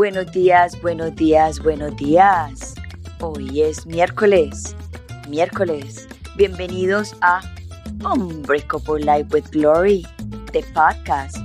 Buenos días, buenos días, buenos días. Hoy es miércoles, miércoles. Bienvenidos a Unbreakable Life with Glory, de podcast,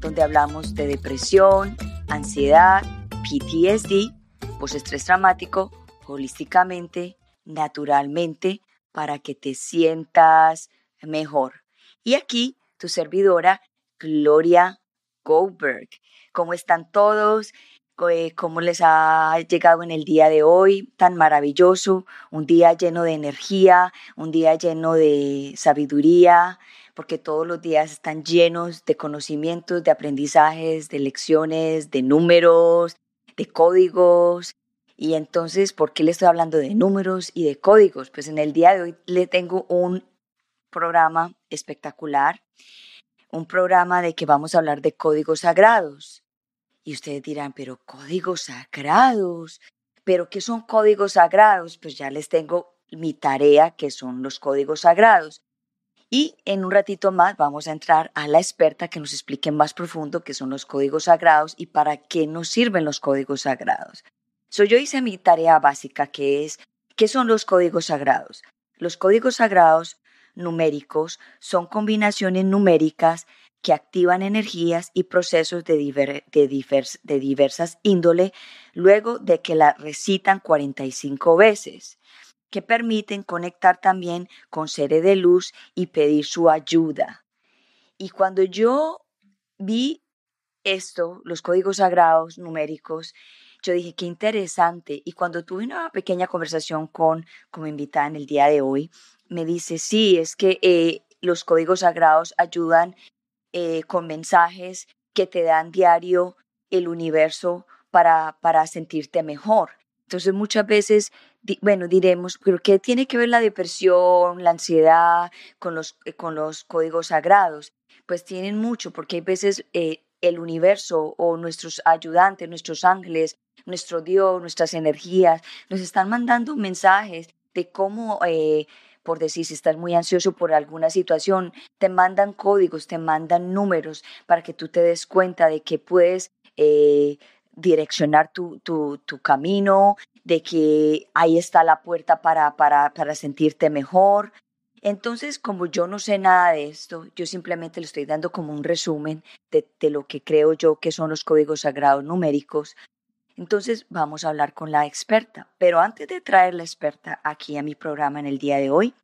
donde hablamos de depresión, ansiedad, PTSD, post-estrés traumático, holísticamente, naturalmente, para que te sientas mejor. Y aquí tu servidora, Gloria Goldberg. ¿Cómo están todos? Eh, ¿Cómo les ha llegado en el día de hoy tan maravilloso? Un día lleno de energía, un día lleno de sabiduría, porque todos los días están llenos de conocimientos, de aprendizajes, de lecciones, de números, de códigos. Y entonces, ¿por qué le estoy hablando de números y de códigos? Pues en el día de hoy le tengo un programa espectacular, un programa de que vamos a hablar de códigos sagrados. Y ustedes dirán, pero códigos sagrados, pero ¿qué son códigos sagrados? Pues ya les tengo mi tarea, que son los códigos sagrados. Y en un ratito más vamos a entrar a la experta que nos explique más profundo qué son los códigos sagrados y para qué nos sirven los códigos sagrados. So, yo hice mi tarea básica que es, ¿qué son los códigos sagrados? Los códigos sagrados numéricos son combinaciones numéricas que activan energías y procesos de, diversas índole luego de que la recitan 45 veces, que permiten conectar también con seres de luz y pedir su ayuda. Y cuando yo vi esto, los códigos sagrados numéricos, yo dije, qué interesante. Y cuando tuve una pequeña conversación con, como invitada en el día de hoy, me dice, sí, es que eh, los códigos sagrados ayudan eh, con mensajes que te dan diario el universo para, para sentirte mejor. Entonces muchas veces, bueno, diremos, pero ¿qué tiene que ver la depresión, la ansiedad con los, eh, con los códigos sagrados? Pues tienen mucho, porque hay veces el universo o nuestros ayudantes, nuestros ángeles, nuestro Dios, nuestras energías, nos están mandando mensajes de cómo por decir, si estás muy ansioso por alguna situación, te mandan códigos, te mandan números para que tú te des cuenta de que puedes eh, direccionar tu, tu, camino, de que ahí está la puerta para, para, para sentirte mejor. Entonces, como yo no sé nada de esto, yo simplemente le estoy dando como un resumen de lo que creo yo que son los códigos sagrados numéricos entonces vamos a hablar con la experta. Pero antes de traer la experta aquí a mi programa en el día de hoy,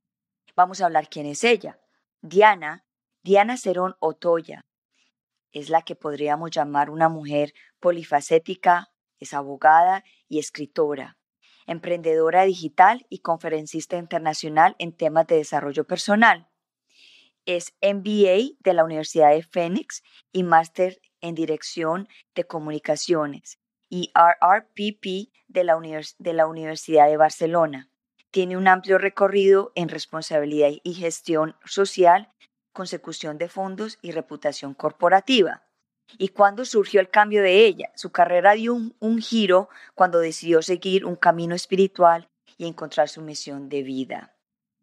vamos a hablar quién es ella. Diana, Diana Cerón Otoya, es la que podríamos llamar una mujer polifacética, es abogada y escritora, emprendedora digital y conferencista internacional en temas de desarrollo personal. Es MBA de la Universidad de Phoenix y máster en dirección de comunicaciones y RRPP de la, Universidad de Barcelona. Tiene un amplio recorrido en responsabilidad y gestión social, consecución de fondos y reputación corporativa. ¿Y cuándo surgió el cambio de ella? Su carrera dio un, un giro cuando decidió seguir un camino espiritual y encontrar su misión de vida.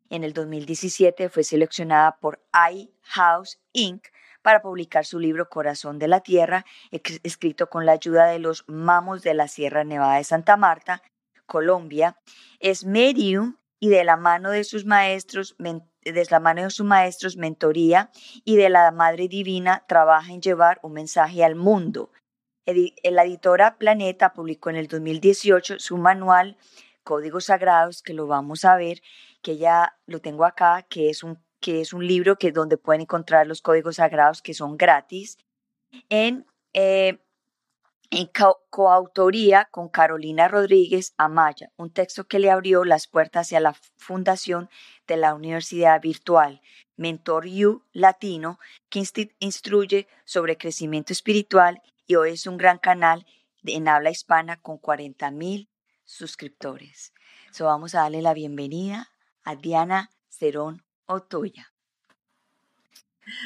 En el 2017 fue seleccionada por iHouse Inc para publicar su libro Corazón de la Tierra, escrito con la ayuda de los mamos de la Sierra Nevada de Santa Marta, Colombia. Es medium y de la mano de sus maestros, de la mano de sus maestros, mentoría y de la Madre Divina trabaja en llevar un mensaje al mundo. La editora Planeta publicó en el 2018 su manual Códigos Sagrados, que lo vamos a ver, que ya lo tengo acá, que es un que es un libro que donde pueden encontrar los códigos sagrados que son gratis, en, eh, en coautoría con Carolina Rodríguez Amaya, un texto que le abrió las puertas hacia la fundación de la Universidad Virtual, Mentor You Latino, que instruye sobre crecimiento espiritual y hoy es un gran canal en habla hispana con 40 mil suscriptores. So vamos a darle la bienvenida a Diana Cerón Otoya.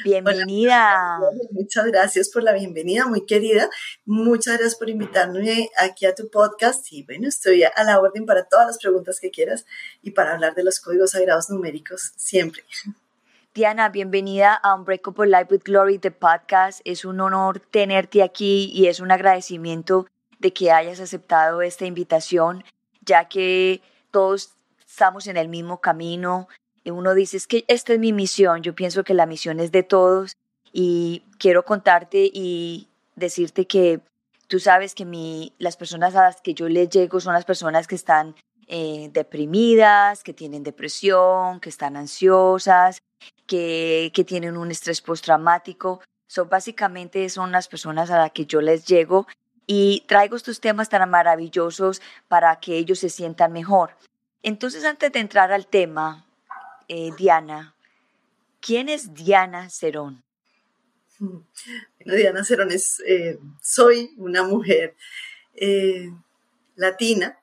Bienvenida. muchas gracias por la bienvenida, muy querida. Muchas gracias por invitarme aquí a tu podcast. Y bueno, estoy a la orden para todas las preguntas que quieras y para hablar de los códigos sagrados numéricos siempre. Diana, bienvenida a Unbreakable Life with Glory, the podcast. Es un honor tenerte aquí y es un agradecimiento de que hayas aceptado esta invitación, ya que todos estamos en el mismo camino. Uno dice, es que esta es mi misión, yo pienso que la misión es de todos y quiero contarte y decirte que tú sabes que mi, las personas a las que yo les llego son las personas que están eh, deprimidas, que tienen depresión, que están ansiosas, que, que tienen un estrés postraumático. So, básicamente son las personas a las que yo les llego y traigo estos temas tan maravillosos para que ellos se sientan mejor. Entonces, antes de entrar al tema, eh, Diana, ¿quién es Diana Cerón? Bueno, Diana Cerón es, eh, soy una mujer eh, latina,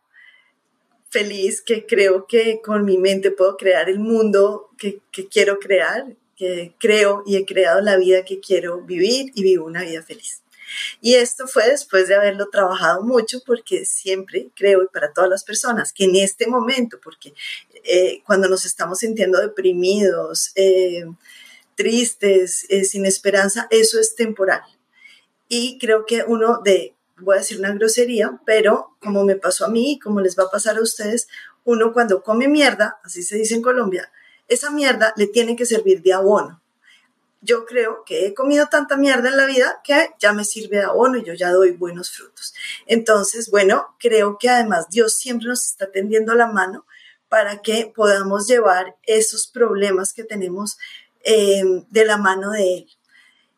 feliz, que creo que con mi mente puedo crear el mundo que, que quiero crear, que creo y he creado la vida que quiero vivir y vivo una vida feliz. Y esto fue después de haberlo trabajado mucho porque siempre creo, y para todas las personas, que en este momento, porque eh, cuando nos estamos sintiendo deprimidos, eh, tristes, eh, sin esperanza, eso es temporal. Y creo que uno de, voy a decir una grosería, pero como me pasó a mí y como les va a pasar a ustedes, uno cuando come mierda, así se dice en Colombia, esa mierda le tiene que servir de abono yo creo que he comido tanta mierda en la vida que ya me sirve de abono y yo ya doy buenos frutos. Entonces, bueno, creo que además Dios siempre nos está tendiendo la mano para que podamos llevar esos problemas que tenemos eh, de la mano de Él.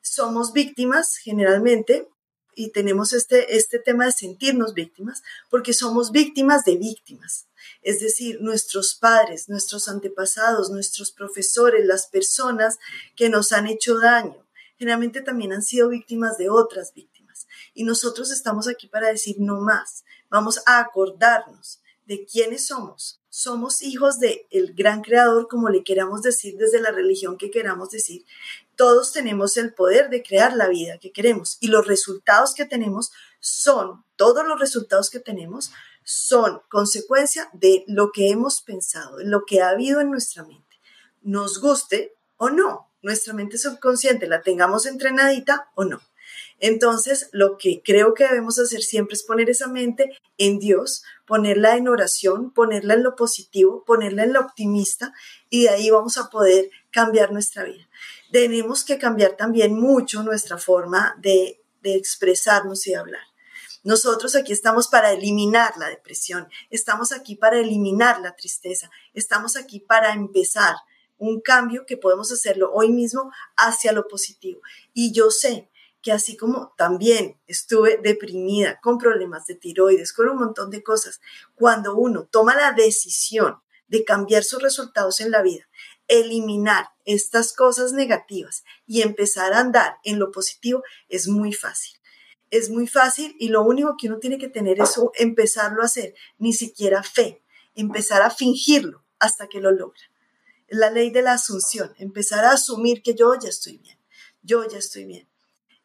Somos víctimas generalmente y tenemos este, este tema de sentirnos víctimas porque somos víctimas de víctimas. Es decir, nuestros padres, nuestros antepasados, nuestros profesores, las personas que nos han hecho daño, generalmente también han sido víctimas de otras víctimas. Y nosotros estamos aquí para decir no más. Vamos a acordarnos de quiénes somos. Somos hijos del el gran creador, como le queramos decir desde la religión que queramos decir. Todos tenemos el poder de crear la vida que queremos y los resultados que tenemos son, todos los resultados que tenemos son consecuencia de lo que hemos pensado, de lo que ha habido en nuestra mente. Nos guste o no, nuestra mente subconsciente la tengamos entrenadita o no. Entonces, lo que creo que debemos hacer siempre es poner esa mente en Dios, ponerla en oración, ponerla en lo positivo, ponerla en lo optimista y de ahí vamos a poder cambiar nuestra vida. Tenemos que cambiar también mucho nuestra forma de, de expresarnos y hablar. Nosotros aquí estamos para eliminar la depresión, estamos aquí para eliminar la tristeza, estamos aquí para empezar un cambio que podemos hacerlo hoy mismo hacia lo positivo. Y yo sé que así como también estuve deprimida con problemas de tiroides, con un montón de cosas, cuando uno toma la decisión de cambiar sus resultados en la vida, eliminar estas cosas negativas y empezar a andar en lo positivo es muy fácil es muy fácil y lo único que uno tiene que tener es empezarlo a hacer, ni siquiera fe, empezar a fingirlo hasta que lo logra. La ley de la asunción, empezar a asumir que yo ya estoy bien, yo ya estoy bien.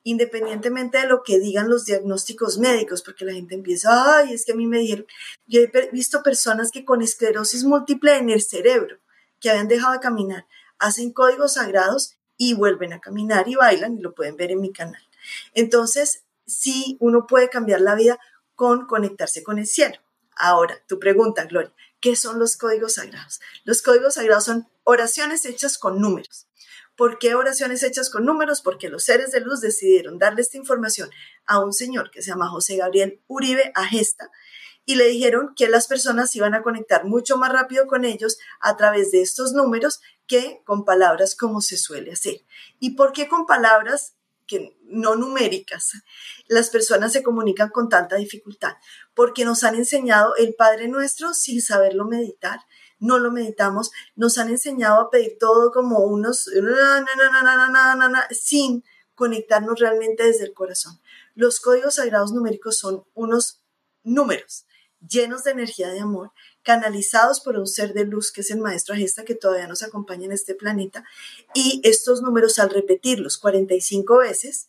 Independientemente de lo que digan los diagnósticos médicos, porque la gente empieza, ay, es que a mí me dijeron, yo he visto personas que con esclerosis múltiple en el cerebro, que habían dejado de caminar, hacen códigos sagrados y vuelven a caminar y bailan y lo pueden ver en mi canal. Entonces, sí uno puede cambiar la vida con conectarse con el cielo. Ahora, tu pregunta, Gloria, ¿qué son los códigos sagrados? Los códigos sagrados son oraciones hechas con números. ¿Por qué oraciones hechas con números? Porque los seres de luz decidieron darle esta información a un señor que se llama José Gabriel Uribe Agesta y le dijeron que las personas iban a conectar mucho más rápido con ellos a través de estos números que con palabras como se suele hacer. ¿Y por qué con palabras que no numéricas, las personas se comunican con tanta dificultad, porque nos han enseñado el Padre Nuestro sin saberlo meditar, no lo meditamos, nos han enseñado a pedir todo como unos, sin conectarnos realmente desde el corazón. Los códigos sagrados numéricos son unos números llenos de energía de amor canalizados por un ser de luz que es el maestro Agesta que todavía nos acompaña en este planeta. Y estos números, al repetirlos 45 veces,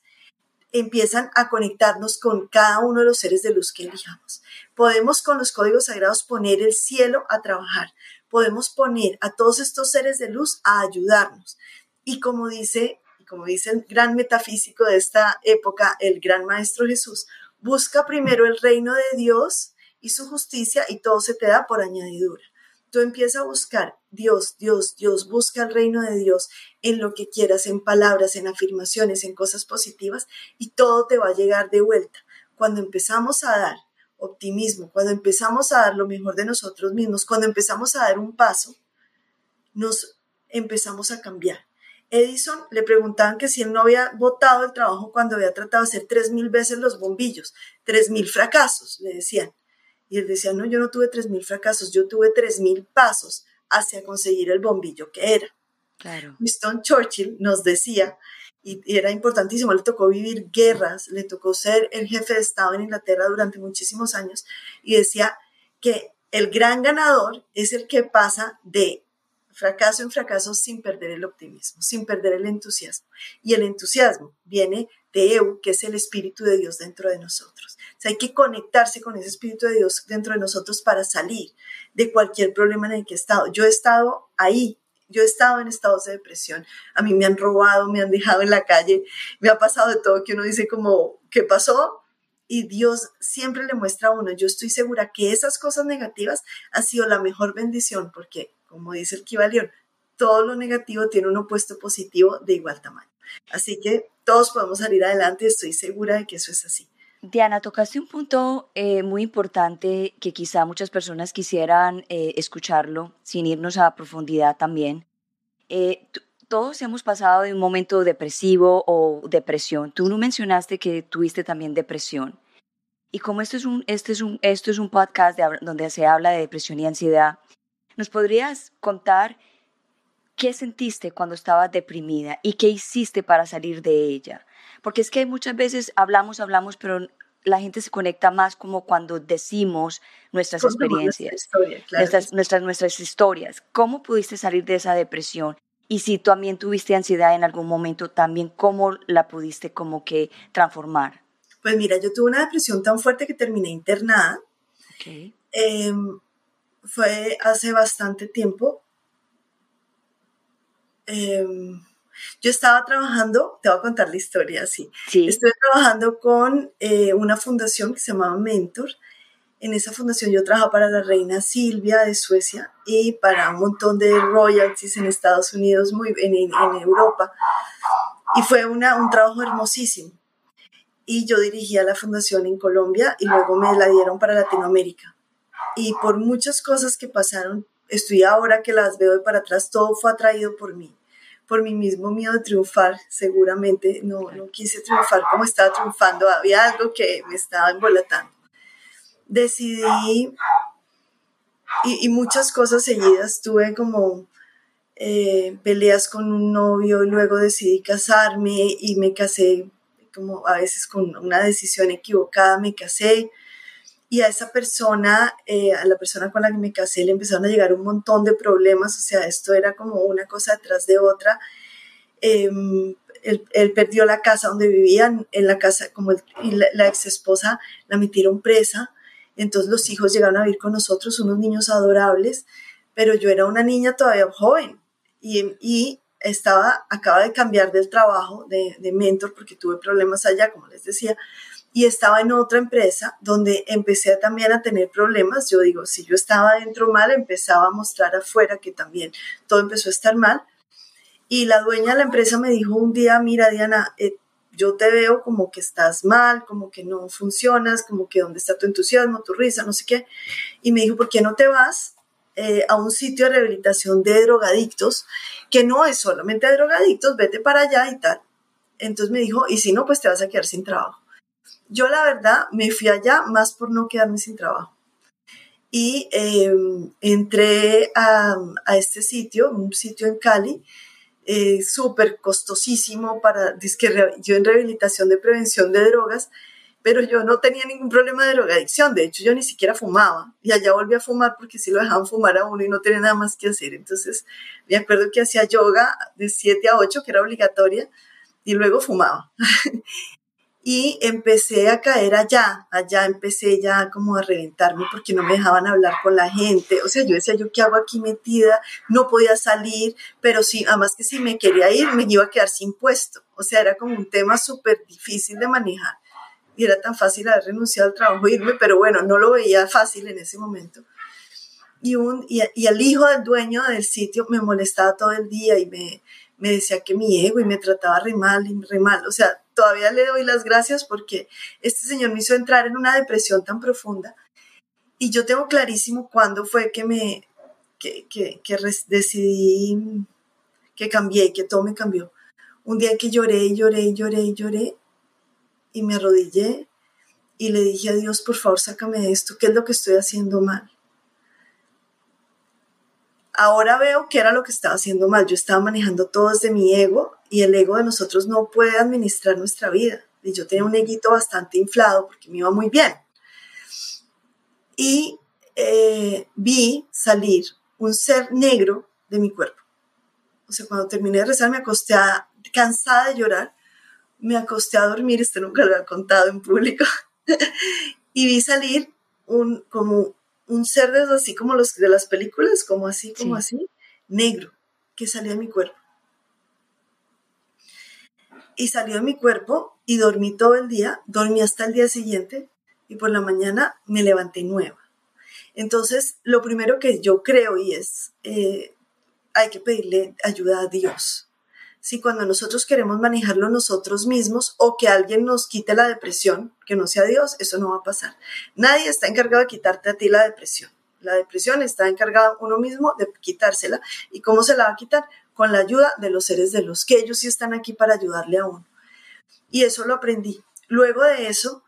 empiezan a conectarnos con cada uno de los seres de luz que elijamos. Podemos con los códigos sagrados poner el cielo a trabajar. Podemos poner a todos estos seres de luz a ayudarnos. Y como dice, como dice el gran metafísico de esta época, el gran maestro Jesús, busca primero el reino de Dios y su justicia y todo se te da por añadidura. Tú empiezas a buscar Dios, Dios, Dios, busca el reino de Dios en lo que quieras, en palabras, en afirmaciones, en cosas positivas y todo te va a llegar de vuelta. Cuando empezamos a dar optimismo, cuando empezamos a dar lo mejor de nosotros mismos, cuando empezamos a dar un paso, nos empezamos a cambiar. Edison le preguntaban que si él no había votado el trabajo cuando había tratado de hacer tres mil veces los bombillos, tres mil fracasos, le decían. Y él decía, no, yo no tuve tres mil fracasos, yo tuve tres mil pasos hacia conseguir el bombillo que era. Claro. Winston Churchill nos decía, y, era importantísimo, le tocó vivir guerras, le tocó ser el jefe de Estado en Inglaterra durante muchísimos años, y decía que el gran ganador es el que pasa de fracaso en fracaso sin perder el optimismo, sin perder el entusiasmo. Y el entusiasmo viene de Eu, que es el Espíritu de Dios dentro de nosotros. Sea, hay que conectarse con ese Espíritu de Dios dentro de nosotros para salir de cualquier problema en el que he estado. Yo he estado ahí, yo he estado en estados de depresión. A mí me han robado, me han dejado en la calle, me ha pasado de todo que uno dice como, ¿qué pasó? y Dios siempre le muestra a uno. Yo estoy segura que esas cosas negativas han sido la mejor bendición porque como dice el Kibalión, todo lo negativo tiene un opuesto positivo de igual tamaño. Así que todos podemos salir adelante, estoy segura de que eso es así. Diana, tocaste un punto eh, muy importante que quizá muchas personas quisieran eh, escucharlo sin irnos a profundidad también. Eh, todos hemos pasado de un momento depresivo o depresión. Tú no mencionaste que tuviste también depresión. Y como esto es un, este es un, esto es un podcast donde se habla de depresión y ansiedad, ¿Nos podrías contar qué sentiste cuando estabas deprimida y qué hiciste para salir de ella? Porque es que muchas veces hablamos, hablamos, pero la gente se conecta más como cuando decimos nuestras experiencias, nuestras, nuestras, nuestras historias. ¿Cómo pudiste salir de esa depresión? Y si tú también tuviste ansiedad en algún momento, también cómo la pudiste como que transformar. Pues mira, yo tuve una depresión tan fuerte que terminé internada. Okay. Em, fue hace bastante tiempo. Em, yo estaba trabajando, te voy a contar la historia así. Sí. Estuve trabajando con eh, una fundación que se llamaba Mentor. En esa fundación yo trabajaba para la reina Silvia de Suecia y para un montón de royalties en Estados Unidos, muy, en, en Europa. Y fue una, un trabajo hermosísimo. Y yo dirigía la fundación en Colombia y luego me la dieron para Latinoamérica y por muchas cosas que pasaron, estoy ahora que las veo de para atrás, todo fue atraído por mí, por mi mismo miedo de triunfar, seguramente no, no quise triunfar como estaba triunfando, había algo que me estaba embolatando. Decidí, y, muchas cosas seguidas, tuve como eh, peleas con un novio, luego decidí casarme y me casé como a veces con una decisión equivocada, me casé y a esa persona, eh, a la persona con la que me casé, le empezaron a llegar un montón de problemas, o sea, esto era como una cosa detrás de otra. Em, él, perdió la casa donde vivían, en la casa, como y la, ex esposa la metieron presa, entonces los hijos llegaron a vivir con nosotros, unos niños adorables, pero yo era una niña todavía joven y, y estaba, acaba de cambiar del trabajo de, de mentor porque tuve problemas allá, como les decía, y estaba en otra empresa donde empecé también a tener problemas. Yo digo, si yo estaba dentro mal, empezaba a mostrar afuera que también todo empezó a estar mal. Y la dueña de la empresa me dijo un día, mira Diana, eh, yo te veo como que estás mal, como que no funcionas, como que dónde está tu entusiasmo, tu risa, no sé qué. Y me dijo, ¿por qué no te vas eh, a un sitio de rehabilitación de drogadictos, que no es solamente de drogadictos, vete para allá y tal. Entonces me dijo, y si no, pues te vas a quedar sin trabajo. Yo la verdad me fui allá más por no quedarme sin trabajo. Y em, entré a, este sitio, un sitio en Cali, eh, súper costosísimo para, yo en rehabilitación de prevención de drogas, pero yo no tenía ningún problema de drogadicción, de hecho yo ni siquiera fumaba y allá volví a fumar porque si lo dejaban fumar a uno y no tenía nada más que hacer. Entonces me acuerdo que hacía yoga de 7 a 8, que era obligatoria, y luego fumaba. y empecé a caer allá, allá empecé ya como a reventarme porque no me dejaban hablar con la gente, o sea, yo decía, ¿yo qué hago aquí metida? No podía salir, pero sí, además que si me quería ir, me iba a quedar sin puesto, o sea, era como un tema súper difícil de manejar. y era tan fácil haber renunciado al trabajo e irme, pero bueno, no lo veía fácil en ese momento. Y, un, y, y el hijo del dueño del sitio me molestaba todo el día y me, me decía que mi ego y me trataba re mal re mal. O sea, todavía le doy las gracias porque este señor me hizo entrar en una depresión tan profunda. Y yo tengo clarísimo cuándo fue que me que, que, decidí que cambié, que todo me cambió. Un día que lloré, lloré, lloré, lloré y me arrodillé y le dije a Dios, por favor, sácame de esto, ¿qué es lo que estoy haciendo mal? Ahora veo que era lo que estaba haciendo mal. Yo estaba manejando todo desde mi ego y el ego de nosotros no puede administrar nuestra vida. Y yo tenía un eguito bastante inflado porque me iba muy bien. Y eh, vi salir un ser negro de mi cuerpo. O sea, cuando terminé de rezar me acosté cansada de llorar me acosté a dormir, esto nunca lo he contado en público, y vi salir un, como un ser de así como los de las películas, como así, como así, negro, que salía de mi cuerpo. Y salió de mi cuerpo y dormí todo el día, dormí hasta el día siguiente y por la mañana me levanté nueva. Entonces, lo primero que yo creo y es, eh, hay que pedirle ayuda a Dios si cuando nosotros queremos manejarlo nosotros mismos o que alguien nos quite la depresión, que no sea Dios, eso no va a pasar. Nadie está encargado de quitarte a ti la depresión. La depresión está encargado uno mismo de quitársela. ¿Y cómo se la va a quitar? Con la ayuda de los seres de los que ellos sí están aquí para ayudarle a uno. Y eso lo aprendí. Luego de eso,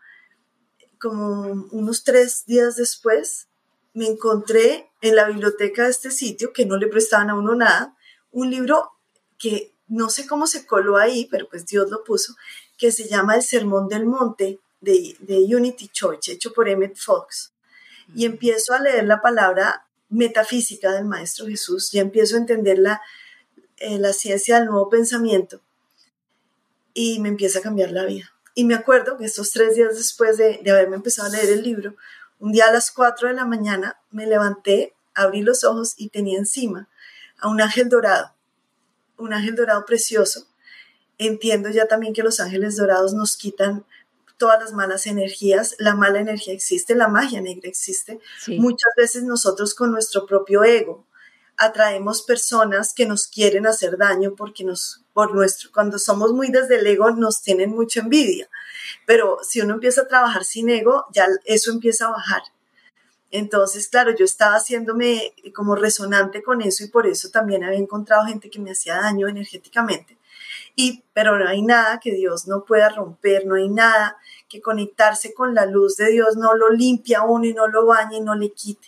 como unos tres días después, me encontré en la biblioteca de este sitio, que no le prestaban a uno nada, un libro que no sé cómo se coló ahí, pero pues Dios lo puso, que se llama El Sermón del Monte de, Unity Church, hecho por Emmett Fox. Y empiezo a leer la palabra metafísica del Maestro Jesús, y empiezo a entender la, eh, la ciencia del nuevo pensamiento, y me empieza a cambiar la vida. Y me acuerdo que estos tres días después de, de haberme empezado a leer el libro, un día a las cuatro de la mañana me levanté, abrí los ojos y tenía encima a un ángel dorado un ángel dorado precioso. Entiendo ya también que los ángeles dorados nos quitan todas las malas energías, la mala energía existe, la magia negra existe. Muchas veces nosotros con nuestro propio ego atraemos personas que nos quieren hacer daño porque nos, por nuestro, cuando somos muy desde el ego nos tienen mucha envidia. Pero si uno empieza a trabajar sin ego, ya eso empieza a bajar. Entonces, claro, yo estaba haciéndome como resonante con eso y por eso también había encontrado gente que me hacía daño energéticamente. Y, pero no hay nada que Dios no pueda romper, no hay nada que conectarse con la luz de Dios no lo limpia uno y no lo bañe y no le quite.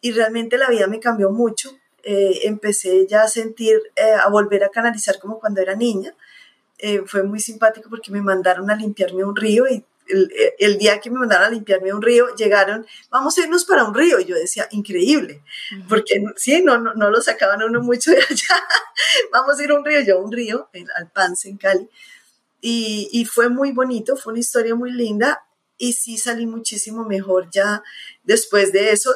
Y realmente la vida me cambió mucho. Eh, empecé ya a sentir, eh, a volver a canalizar como cuando era niña. Eh, fue muy simpático porque me mandaron a limpiarme un río y el, día que me mandaron a limpiarme un río, llegaron, vamos a irnos para un río. Y yo decía, increíble, porque sí, no, no, lo sacaban uno mucho de allá. vamos a ir a un río, yo a un río, al Pance, en Cali. Y, y, fue muy bonito, fue una historia muy linda. Y sí salí muchísimo mejor ya después de eso,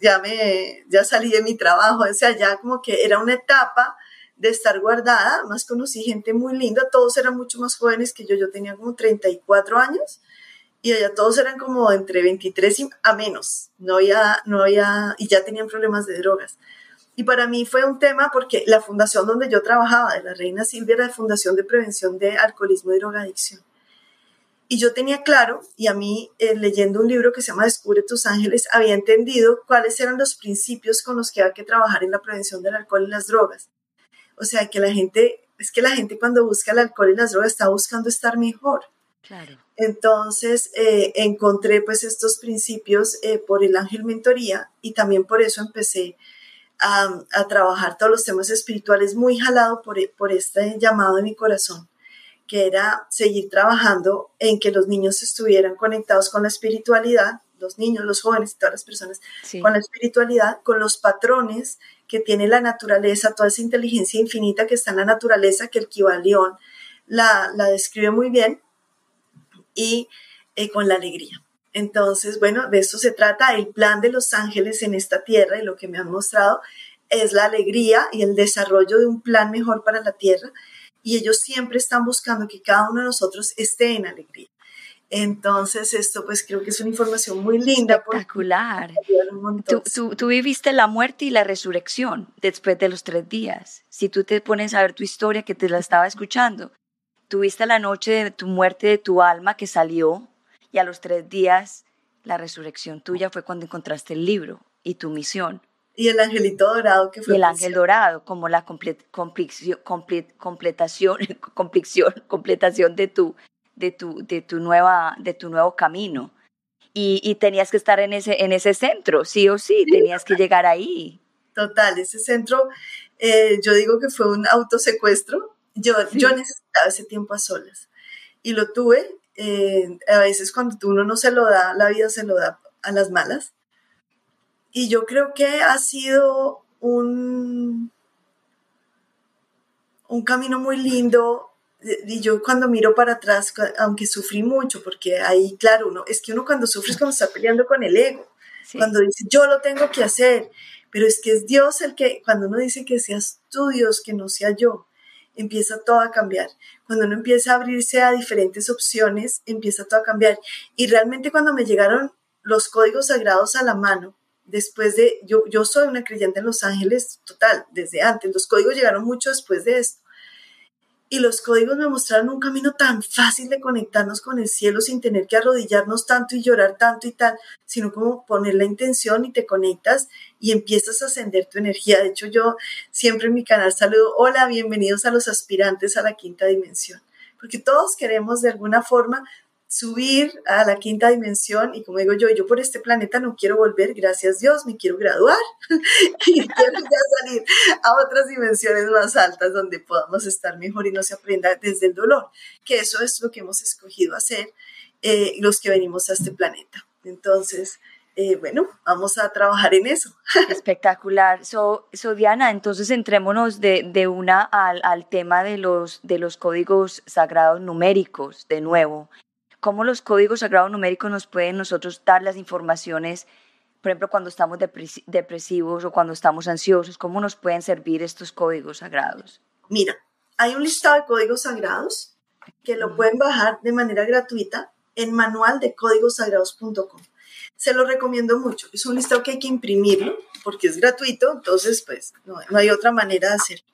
ya, me, ya salí de mi trabajo, o sea, ya como que era una etapa de estar guardada, más conocí gente muy linda, todos eran mucho más jóvenes que yo, yo tenía como 34 años y allá todos eran como entre 23 y a menos, no había, no había, y ya tenían problemas de drogas. Y para mí fue un tema porque la fundación donde yo trabajaba, de la Reina Silvia, era la Fundación de Prevención de Alcoholismo y Drogadicción. Y yo tenía claro, y a mí eh, leyendo un libro que se llama Descubre tus ángeles, había entendido cuáles eran los principios con los que había que trabajar en la prevención del alcohol y las drogas. O sea, que la gente, es que la gente cuando busca el alcohol y las drogas está buscando estar mejor. Claro. Entonces eh, encontré pues estos principios eh, por el ángel mentoría y también por eso empecé a, trabajar todos los temas espirituales muy jalado por, por este llamado de mi corazón, que era seguir trabajando en que los niños estuvieran conectados con la espiritualidad, los niños, los jóvenes y todas las personas, con la espiritualidad, con los patrones que tiene la naturaleza, toda esa inteligencia infinita que está en la naturaleza, que el Kibalión la, la describe muy bien y eh, con la alegría. Entonces, bueno, de eso se trata. El plan de los ángeles en esta tierra y lo que me han mostrado es la alegría y el desarrollo de un plan mejor para la tierra. Y ellos siempre están buscando que cada uno de nosotros esté en alegría. Entonces, esto pues creo que es una información muy linda. Espectacular. Tú, tú, viviste la muerte y la resurrección después de los tres días. Si tú te pones a ver tu historia que te la estaba escuchando, tuviste la noche de tu muerte de tu alma que salió y a los tres días la resurrección tuya fue cuando encontraste el libro y tu misión. Y el angelito dorado que fue. Y el ángel dorado, como la completación, completación de tu, de tu, de tu, nueva, de tu nuevo camino. Y, y, tenías que estar en ese, en ese centro, sí o sí, tenías que llegar ahí. Total, ese centro, eh, yo digo que fue un autosecuestro. Yo, yo necesitaba ese tiempo a solas y lo tuve. Eh, a veces cuando uno no se lo da, la vida se lo da a las malas. Y yo creo que ha sido un, un camino muy lindo. Y yo cuando miro para atrás, aunque sufrí mucho, porque ahí, claro, uno, es que uno cuando sufre es cuando está peleando con el ego, cuando dice, yo lo tengo que hacer, pero es que es Dios el que, cuando uno dice que seas tú Dios, que no sea yo, empieza todo a cambiar. Cuando uno empieza a abrirse a diferentes opciones, empieza todo a cambiar. Y realmente cuando me llegaron los códigos sagrados a la mano, después de, yo, yo soy una creyente en Los Ángeles total, desde antes, los códigos llegaron mucho después de esto. Y los códigos me mostraron un camino tan fácil de conectarnos con el cielo sin tener que arrodillarnos tanto y llorar tanto y tal, sino como poner la intención y te conectas y empiezas a ascender tu energía. De hecho, yo siempre en mi canal saludo, hola, bienvenidos a los aspirantes a la quinta dimensión, porque todos queremos de alguna forma subir a la quinta dimensión y como digo yo, yo por este planeta no quiero volver, gracias Dios, me quiero graduar y quiero ya salir a otras dimensiones más altas donde podamos estar mejor y no se aprenda desde el dolor, que eso es lo que hemos escogido hacer eh, los que venimos a este planeta. Entonces, eh, bueno, vamos a trabajar en eso. Espectacular. So, so Diana, entonces entrémonos de, de una al, al, tema de los, de los códigos sagrados numéricos, de nuevo cómo los códigos sagrados numéricos nos pueden nosotros dar las informaciones, por ejemplo, cuando estamos depresivos o cuando estamos ansiosos, cómo nos pueden servir estos códigos sagrados. Mira, hay un listado de códigos sagrados que lo pueden bajar de manera gratuita en manual de códigosagrados.com. Se lo recomiendo mucho. Es un listado que hay que imprimirlo porque es gratuito, entonces pues no, no hay otra manera de hacerlo.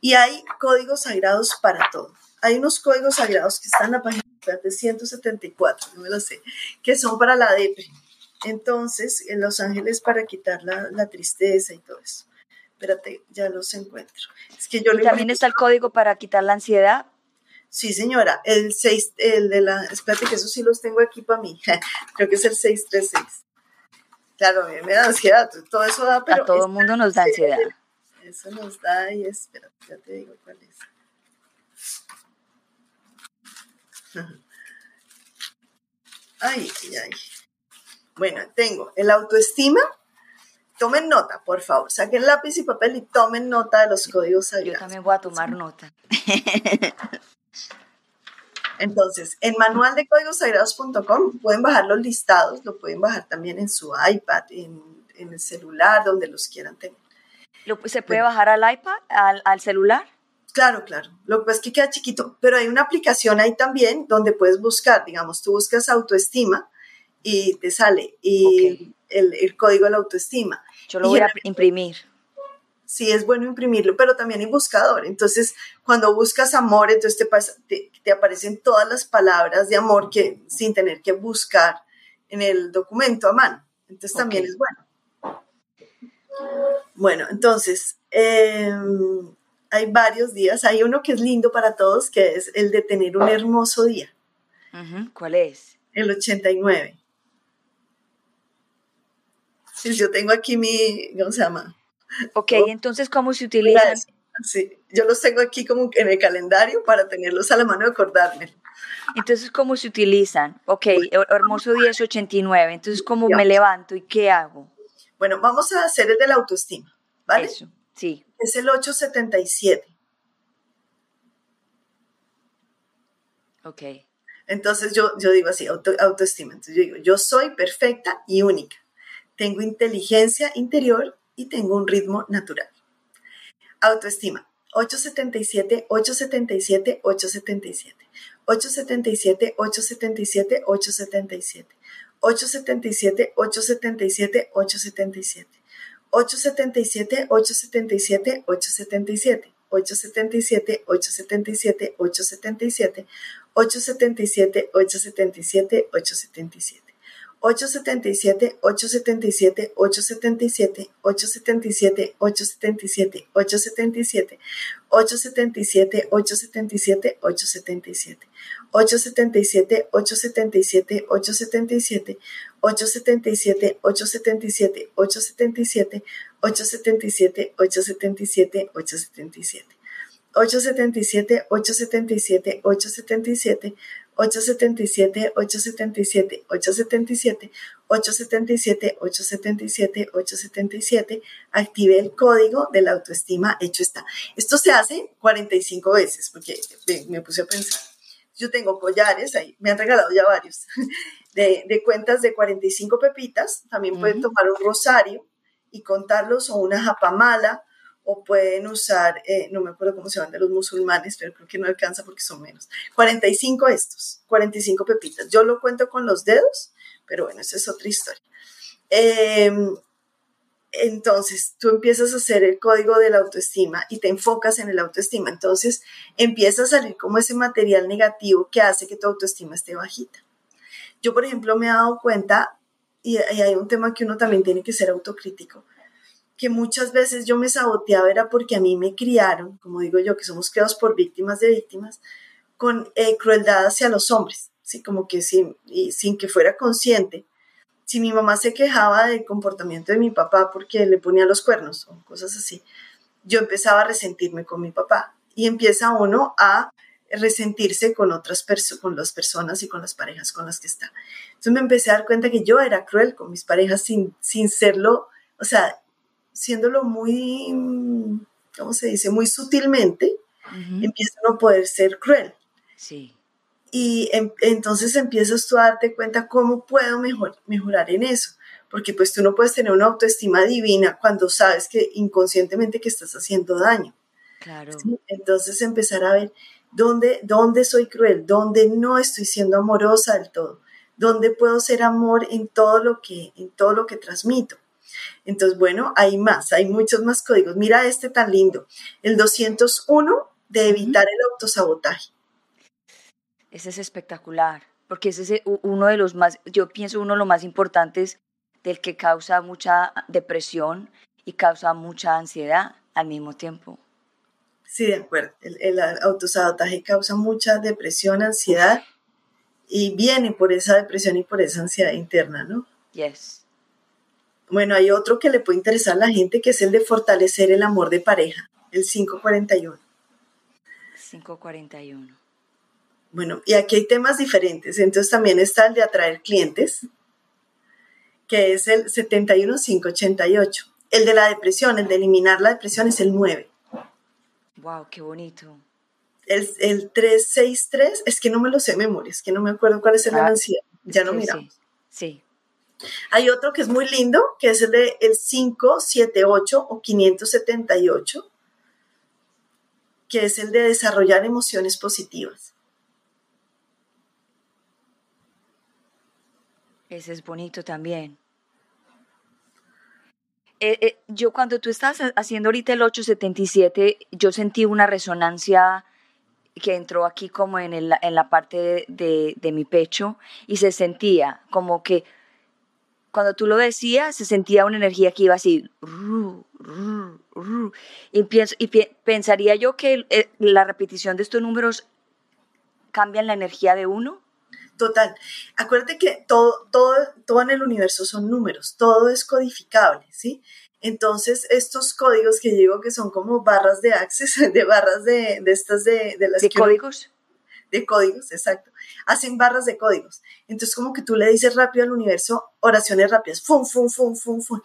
Y hay códigos sagrados para todo. Hay unos códigos sagrados que están en la página de 174, no me lo sé, que son para la depresión. Entonces, en Los Ángeles para quitar la, la, tristeza y todo eso. Espérate, ya los encuentro. Es que yo ¿Y también está el código para quitar la ansiedad? Sí, señora. El 6, el de la, espérate que eso sí los tengo aquí para mí. Creo que es el 636. Claro, a mí me da ansiedad, todo eso da, pero... A todo el mundo nos da ansiedad. Eso nos da y espérate, ya te digo cuál es. Ay, ay, ay. Bueno, tengo el autoestima. Tomen nota, por favor. Saquen lápiz y papel y tomen nota de los códigos sagrados. Yo también voy a tomar nota. Entonces, en manual de pueden bajar los listados, lo pueden bajar también en su iPad, en, el celular, donde los quieran tener. ¿Se puede bajar al iPad, al celular? Claro, claro. Lo que pasa es que queda chiquito, pero hay una aplicación ahí también donde puedes buscar, digamos, tú buscas autoestima y te sale y el, código de la autoestima. Yo lo voy a imprimir. Sí, es bueno imprimirlo, pero también hay buscador. Entonces, cuando buscas amor, entonces te, te, aparecen todas las palabras de amor que sin tener que buscar en el documento a mano. Entonces, también es bueno. Bueno, entonces, eh, hay varios días. Hay uno que es lindo para todos, que es el de tener un hermoso día. ¿Cuál es? El 89. Sí, yo tengo aquí mi, ¿cómo se llama? Ok, oh. entonces, ¿cómo se utilizan? Sí, yo los tengo aquí como en el calendario para tenerlos a la mano y acordarme. Entonces, ¿cómo se utilizan? Ok, hermoso día es 89. Entonces, ¿cómo me levanto y qué hago? Bueno, vamos a hacer el de la autoestima, ¿vale? Eso, sí es el 877. Ok. Entonces yo, yo digo así, autoestima. Entonces yo digo, yo soy perfecta y única. Tengo inteligencia interior y tengo un ritmo natural. Autoestima. 877, 877, 877. 877, 877, 877. 877, 877, 877. 877, 877, 877. 877, 877, 877, 877, 877, 877. 877, 877, 877, 877, 877, 877, 877, 877, 877, 877, 877, 877, 877, 877, 877, 877, 877, 877. 877, 877, 877, 877, 877, 877, 877, 877, 877, active el código de la autoestima, hecho está. Esto se hace 45 veces, porque me puse a pensar. Yo tengo collares, ahí me han regalado ya varios, de, de cuentas de 45 pepitas, también pueden tomar un rosario y contarlos o una japamala, o pueden usar, eh, no me acuerdo cómo se llaman de los musulmanes, pero creo que no alcanza porque son menos. 45 estos, 45 pepitas. Yo lo cuento con los dedos, pero bueno, esa es otra historia. Em, entonces, tú empiezas a hacer el código de la autoestima y te enfocas en el autoestima. Entonces, empieza a salir como ese material negativo que hace que tu autoestima esté bajita. Yo, por ejemplo, me he dado cuenta, y hay un tema que uno también tiene que ser autocrítico, que muchas veces yo me saboteaba era porque a mí me criaron, como digo yo, que somos creados por víctimas de víctimas, con eh, crueldad hacia los hombres, ¿sí? como que sin que fuera consciente. Si mi mamá se quejaba del comportamiento de mi papá porque le ponía los cuernos o cosas así, yo empezaba a resentirme con mi papá y empieza uno a resentirse con otras personas, con las personas y con las parejas con las que está. Entonces me empecé a dar cuenta que yo era cruel con mis parejas sin, sin serlo, o sea, siéndolo muy, ¿cómo se dice? Muy sutilmente, empieza a no poder ser cruel. Sí. Y em, entonces empiezas tú a darte cuenta cómo puedo mejor, mejorar en eso. Porque pues tú no puedes tener una autoestima divina cuando sabes que inconscientemente que estás haciendo daño. Claro. Entonces empezar a ver dónde, dónde soy cruel, dónde no estoy siendo amorosa del todo, dónde puedo ser amor en todo lo que, en todo lo que transmito. Entonces, bueno, hay más, hay muchos más códigos. Mira este tan lindo, el 201 de evitar el autosabotaje. Ese es espectacular, porque ese es uno de los más, yo pienso uno de los más importantes del que causa mucha depresión y causa mucha ansiedad al mismo tiempo. Sí, de acuerdo. El, autosabotaje causa mucha depresión, ansiedad y viene por esa depresión y por esa ansiedad interna, ¿no? Yes. Bueno, hay otro que le puede interesar a la gente, que es el de fortalecer el amor de pareja, el 541. 541. Bueno, y aquí hay temas diferentes. Entonces también está el de atraer clientes, que es el 71588. El de la depresión, el de eliminar la depresión es el 9. Wow, qué bonito. El, el 363, es que no me lo sé de memoria, es que no me acuerdo cuál es el de la ah, ansiedad. Ya no miramos. sí. Hay otro que es muy lindo, que es el de el 578 o 578, que es el de desarrollar emociones positivas. Ese es bonito también. Eh, eh, yo cuando tú estás haciendo ahorita el 877, yo sentí una resonancia que entró aquí como en, el, en la parte de, de mi pecho y se sentía como que cuando tú lo decías, se sentía una energía que iba así. Y, pienso, y pensaría yo que eh, la repetición de estos números cambian la energía de uno. Total. Acuérdate que todo, todo, todo en el universo son números, todo es codificable, ¿sí? Entonces, estos códigos que digo que son como barras de access, de barras de, de estas de, de las... ¿De códigos? de códigos, exacto. Hacen barras de códigos. Entonces, como que tú le dices rápido al universo oraciones rápidas, fum, fum, fum, fum, fum.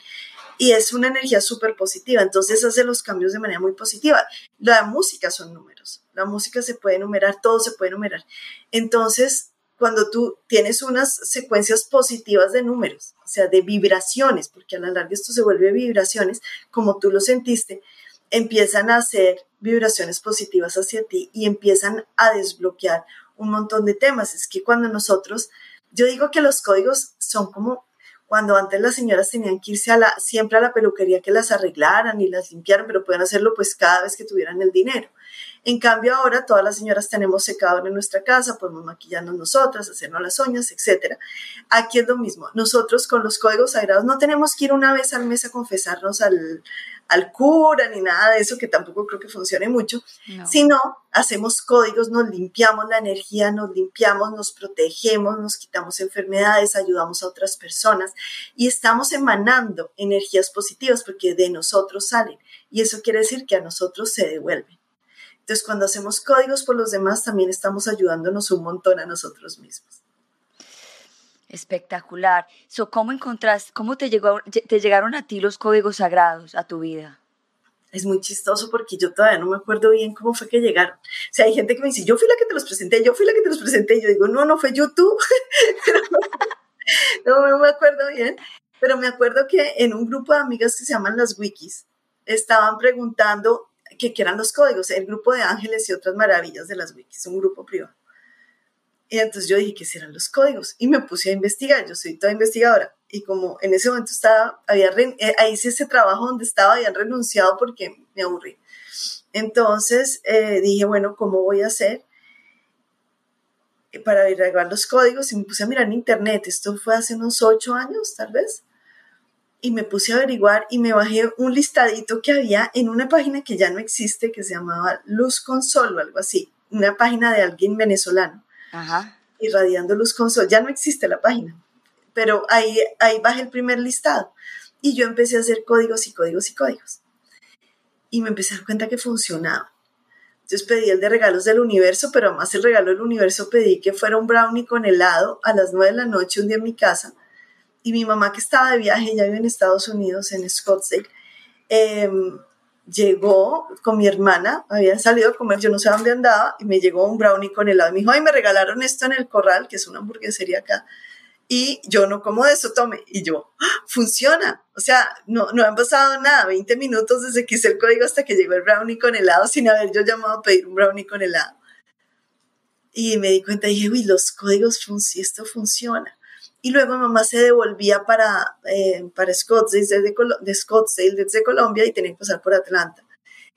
Y es una energía súper positiva. Entonces, hace los cambios de manera muy positiva. La música son números. La música se puede enumerar, todo se puede enumerar. Entonces, cuando tú tienes unas secuencias positivas de números, o sea, de vibraciones, porque a la larga esto se vuelve vibraciones, como tú lo sentiste, empiezan a hacer vibraciones positivas hacia ti y empiezan a desbloquear un montón de temas. Es que cuando nosotros, yo digo que los códigos son como cuando antes las señoras tenían que irse a la, siempre a la peluquería que las arreglaran y las limpiaran, pero pueden hacerlo pues cada vez que tuvieran el dinero. En cambio ahora todas las señoras tenemos secador en nuestra casa, podemos maquillarnos nosotras, hacernos las uñas, etc. Aquí es lo mismo. Nosotros con los códigos sagrados no tenemos que ir una vez al mes a confesarnos al, al cura ni nada de eso, que tampoco creo que funcione mucho, sino hacemos códigos, nos limpiamos la energía, nos limpiamos, nos protegemos, nos quitamos enfermedades, ayudamos a otras personas y estamos emanando energías positivas porque de nosotros salen y eso quiere decir que a nosotros se devuelven. Entonces, cuando hacemos códigos por los demás, también estamos ayudándonos un montón a nosotros mismos. Espectacular. So, ¿Cómo encontraste, cómo te, llegó, te llegaron a ti los códigos sagrados a tu vida? Es muy chistoso porque yo todavía no me acuerdo bien cómo fue que llegaron. O sea, hay gente que me dice, yo fui la que te los presenté, yo fui la que te los presenté. Y yo digo, no, no fue YouTube. no, no me acuerdo bien. Pero me acuerdo que en un grupo de amigas que se llaman las wikis, estaban preguntando qué eran los códigos, el grupo de ángeles y otras maravillas de las wikis, un grupo privado. Y entonces yo dije, ¿qué serán los códigos? Y me puse a investigar, yo soy toda investigadora. Y como en ese momento estaba, había, eh, hice ese trabajo donde estaba, habían renunciado porque me aburrí. Entonces eh, dije, bueno, ¿cómo voy a hacer para averiguar los códigos? Y me puse a mirar en internet, esto fue hace unos ocho años, tal vez. Y me puse a averiguar y me bajé un listadito que había en una página que ya no existe, que se llamaba Luz Consol o algo así, una página de alguien venezolano irradiando luz con sol. Ya no existe la página, pero ahí, ahí bajé el primer listado y yo empecé a hacer códigos y códigos y códigos. Y me empecé a dar cuenta que funcionaba. Entonces pedí el de regalos del universo, pero además el regalo del universo pedí que fuera un brownie con helado a las 9 de la noche un día en mi casa. Y mi mamá que estaba de viaje, ya vive en Estados Unidos, en Scottsdale, eh, llegó con mi hermana, habían salido a comer, yo no sé dónde andaba, y me llegó un brownie con helado. Me dijo, ay, me regalaron esto en el corral, que es una hamburguesería acá, y yo no como de eso, tome. Y yo, ¡Ah, funciona. O sea, no, no han pasado nada, 20 minutos desde que hice el código hasta que llegó el brownie con helado, sin haber yo llamado a pedir un brownie con helado. Y me di cuenta y dije, uy, los códigos, esto funciona y luego mamá se devolvía para, eh, para Scottsdale, desde, de Scottsdale, desde Colombia, y tenía que pasar por Atlanta.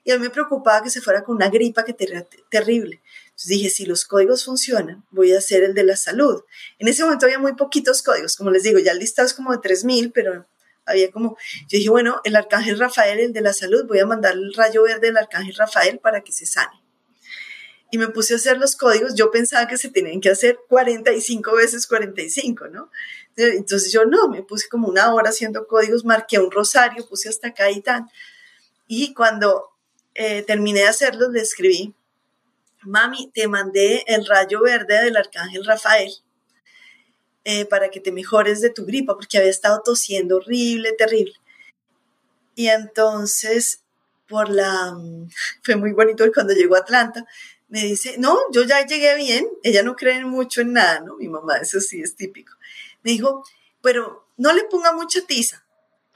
Y a mí me preocupaba que se fuera con una gripa que era terrible. Entonces dije, si los códigos funcionan, voy a hacer el de la salud. En ese momento había muy poquitos códigos, como les digo, ya el listado es como de 3.000, pero había como, yo dije, bueno, el arcángel Rafael, el de la salud, voy a mandar el rayo verde del arcángel Rafael para que se sane y me puse a hacer los códigos, yo pensaba que se tenían que hacer 45 veces 45, ¿no? Entonces yo no, me puse como una hora haciendo códigos, marqué un rosario, puse hasta acá y tal. Y cuando eh, terminé de hacerlos, le escribí, mami, te mandé el rayo verde del arcángel Rafael eh, para que te mejores de tu gripa, porque había estado tosiendo horrible, terrible. Y entonces, por la, fue muy bonito cuando llegó a Atlanta, me dice, no, yo ya llegué bien, ella no cree mucho en nada, ¿no? Mi mamá, eso sí es típico. Me dijo, pero no le ponga mucha tiza.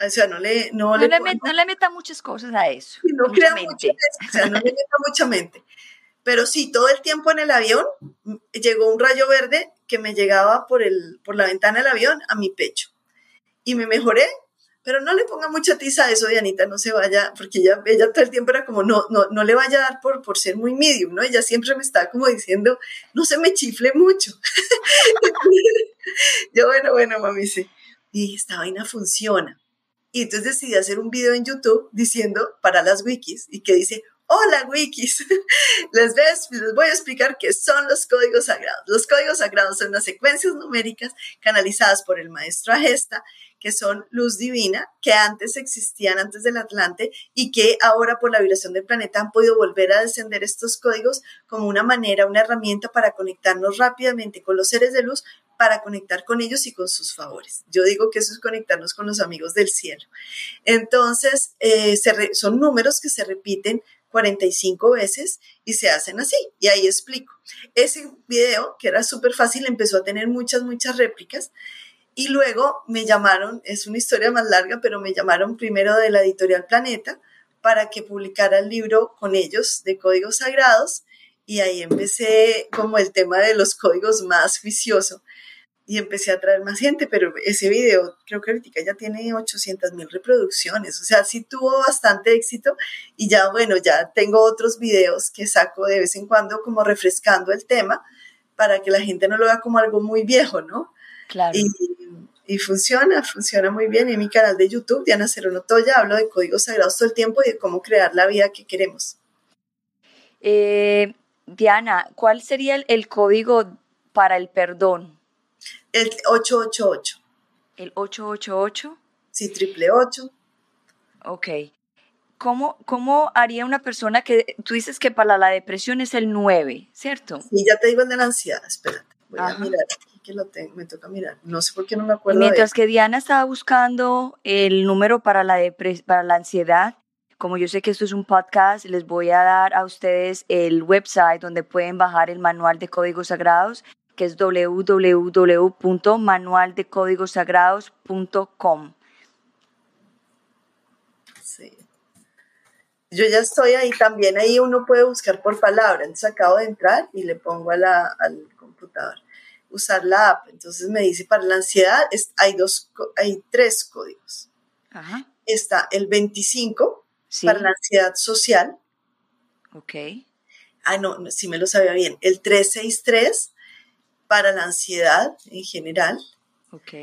O sea, no le... No, le, no le, meta muchas cosas a eso. No crea mucho o sea, no le meta mucha mente. Pero sí, todo el tiempo en el avión llegó un rayo verde que me llegaba por, el, por la ventana del avión a mi pecho. Y me mejoré pero no le ponga mucha tiza a eso, Dianita, no se vaya, porque ella, ella todo el tiempo era como, no, no, no le vaya a dar por, por ser muy medium, ¿no? Ella siempre me estaba como diciendo, no se me chifle mucho. Yo, bueno, bueno, mami, sí. Y esta vaina funciona. Y entonces decidí hacer un video en YouTube diciendo para las wikis y que dice, Hola wikis, les, ves, les voy a explicar qué son los códigos sagrados. Los códigos sagrados son unas secuencias numéricas canalizadas por el maestro Agesta, que son luz divina, que antes existían antes del Atlante y que ahora por la vibración del planeta han podido volver a descender estos códigos como una manera, una herramienta para conectarnos rápidamente con los seres de luz, para conectar con ellos y con sus favores. Yo digo que eso es conectarnos con los amigos del cielo. Entonces, eh, son números que se repiten 45 veces y se hacen así. Y ahí explico. Ese video, que era súper fácil, empezó a tener muchas, muchas réplicas. Y luego me llamaron, es una historia más larga, pero me llamaron primero de la editorial Planeta para que publicara el libro con ellos de códigos sagrados. y ahí empecé como el tema de los códigos más juicioso y empecé a traer más gente, pero ese video creo que ahorita ya tiene 800 mil reproducciones, o sea, sí tuvo bastante éxito y ya bueno, ya tengo otros videos que saco de vez en cuando como refrescando el tema para que la gente no lo vea como algo muy viejo, ¿no? Claro. Y, y funciona, funciona muy bien. En mi canal de YouTube, Diana Cerono Toya, hablo de códigos sagrados todo el tiempo y de cómo crear la vida que queremos. Eh, Diana, ¿cuál sería el, código para el perdón? El 888. ¿El 888? Sí, triple 8. Ok. ¿Cómo, ¿Cómo haría una persona que, tú dices que para la depresión es el 9, ¿cierto? Sí, ya te digo el de la ansiedad, espérate, voy a mirar aquí que lo tengo, me toca mirar, no sé por qué no me acuerdo. mientras que Diana estaba buscando el número para la, para la ansiedad, como yo sé que esto es un podcast, les voy a dar a ustedes el website donde pueden bajar el manual de códigos sagrados, que es www.manualdecódigosagrados.com. Yo ya estoy ahí también, ahí uno puede buscar por palabra, entonces acabo de entrar y le pongo a la, al computador usar la app. Entonces me dice para la ansiedad hay, dos, hay tres códigos. Está el 25 para la ansiedad social. Ok. Ah, no, no, sí me lo sabía bien. El 363 para la ansiedad en general. Ok.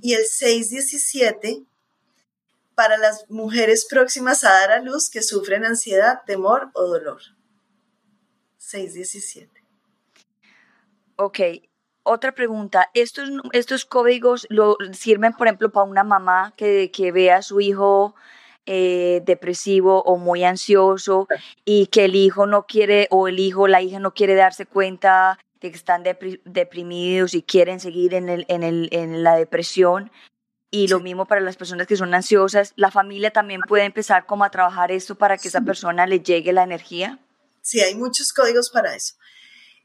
Y el 617 para las mujeres próximas a dar a luz que sufren ansiedad, temor o dolor. 617. Ok, otra pregunta, ¿estos, estos códigos lo, sirven, por ejemplo, para una mamá que, que ve a su hijo eh, depresivo o muy ansioso y que el hijo no quiere o el hijo la hija no quiere darse cuenta de que están deprimidos y quieren seguir en, el, en, el, en la depresión? Y lo mismo para las personas que son ansiosas. ¿La familia también puede empezar como a trabajar esto para que esa persona le llegue la energía? Sí, hay muchos códigos para eso.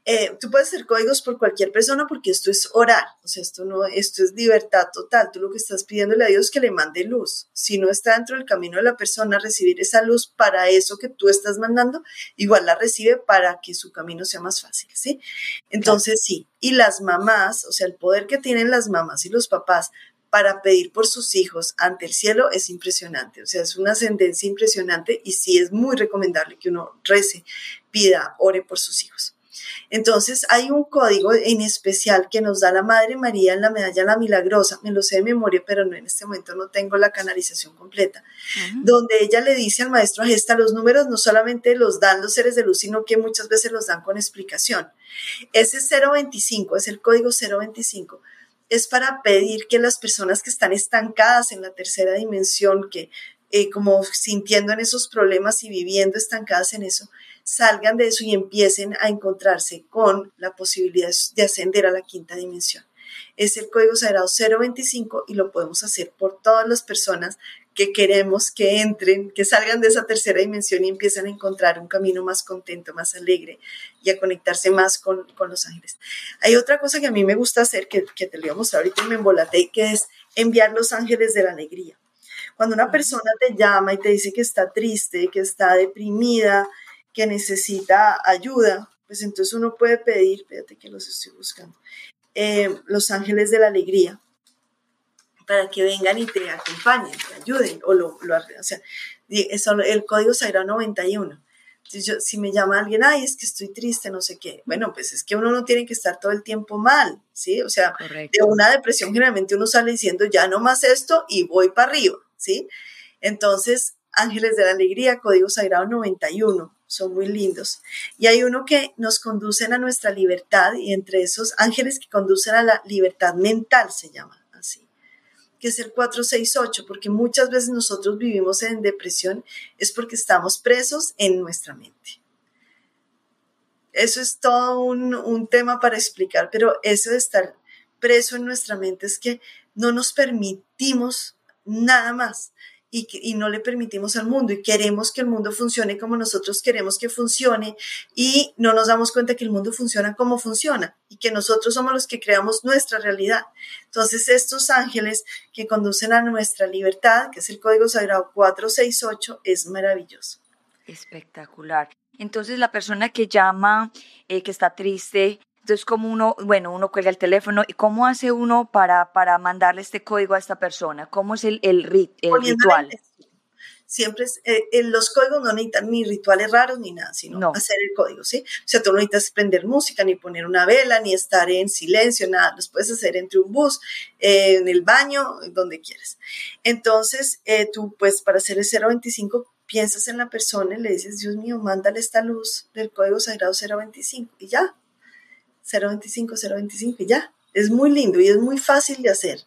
Eh, tú puedes hacer códigos por cualquier persona porque esto es oral, o sea, esto, no, esto es libertad total. Tú lo que estás pidiéndole a Dios es que le mande luz. Si no está dentro del camino de la persona recibir esa luz para eso que tú estás mandando, igual la recibe para que su camino sea más fácil, ¿sí? Entonces, sí. Y las mamás, o sea, el poder que tienen las mamás y los papás para pedir por sus hijos ante el cielo es impresionante, o sea, es una ascendencia impresionante y sí es muy recomendable que uno rece, pida, ore por sus hijos. Entonces hay un código en especial que nos da la Madre María en la medalla La Milagrosa, me lo sé de memoria, pero no en este momento no tengo la canalización completa, donde ella le dice al maestro Gesta los números no solamente los dan los seres de luz, sino que muchas veces los dan con explicación. Ese 025 es el código 025 es para pedir que las personas que están estancadas en la tercera dimensión, que eh, como sintiendo en esos problemas y viviendo estancadas en eso, salgan de eso y empiecen a encontrarse con la posibilidad de ascender a la quinta dimensión. Es el código sagrado 025 y lo podemos hacer por todas las personas que queremos que entren, que salgan de esa tercera dimensión y empiecen a encontrar un camino más contento, más alegre y a conectarse más con, los ángeles. Hay otra cosa que a mí me gusta hacer, que, que te lo voy a mostrar ahorita y me embolaté, que es enviar los ángeles de la alegría. Cuando una persona te llama y te dice que está triste, que está deprimida, que necesita ayuda, pues entonces uno puede pedir, espérate que los estoy buscando, eh, los ángeles de la alegría para que vengan y te acompañen, te ayuden, o lo, lo o sea, el código sagrado 91. yo, si me llama alguien, ay, es que estoy triste, no sé qué, bueno, pues es que uno no tiene que estar todo el tiempo mal, ¿sí? O sea, de una depresión generalmente uno sale diciendo, ya no más esto y voy para arriba, ¿sí? Entonces, Ángeles de la Alegría, Código Sagrado 91, son muy lindos. Y hay uno que nos conducen a nuestra libertad y entre esos ángeles que conducen a la libertad mental se llama que es el 468, porque muchas veces nosotros vivimos en depresión es porque estamos presos en nuestra mente. Eso es todo un, un tema para explicar, pero eso de estar preso en nuestra mente es que no nos permitimos nada más y, no le permitimos al mundo y queremos que el mundo funcione como nosotros queremos que funcione y no nos damos cuenta que el mundo funciona como funciona y que nosotros somos los que creamos nuestra realidad. Entonces estos ángeles que conducen a nuestra libertad, que es el código sagrado 468, es maravilloso. Espectacular. Entonces la persona que llama, eh, que está triste, entonces como uno, bueno, uno cuelga el teléfono y cómo hace uno para, para mandarle este código a esta persona, cómo es el, el, el ritual. Siempre es, eh, los códigos no necesitan ni rituales raros ni nada, sino hacer el código, ¿sí? O sea, tú no necesitas prender música, ni poner una vela, ni estar en silencio, nada. Los puedes hacer entre un bus, eh, en el baño, donde quieras. Entonces, eh, tú, pues, para hacer el 025, piensas en la persona y le dices, Dios mío, mándale esta luz del código sagrado 025 y ya. 025, 025 y ya. Es muy lindo y es muy fácil de hacer.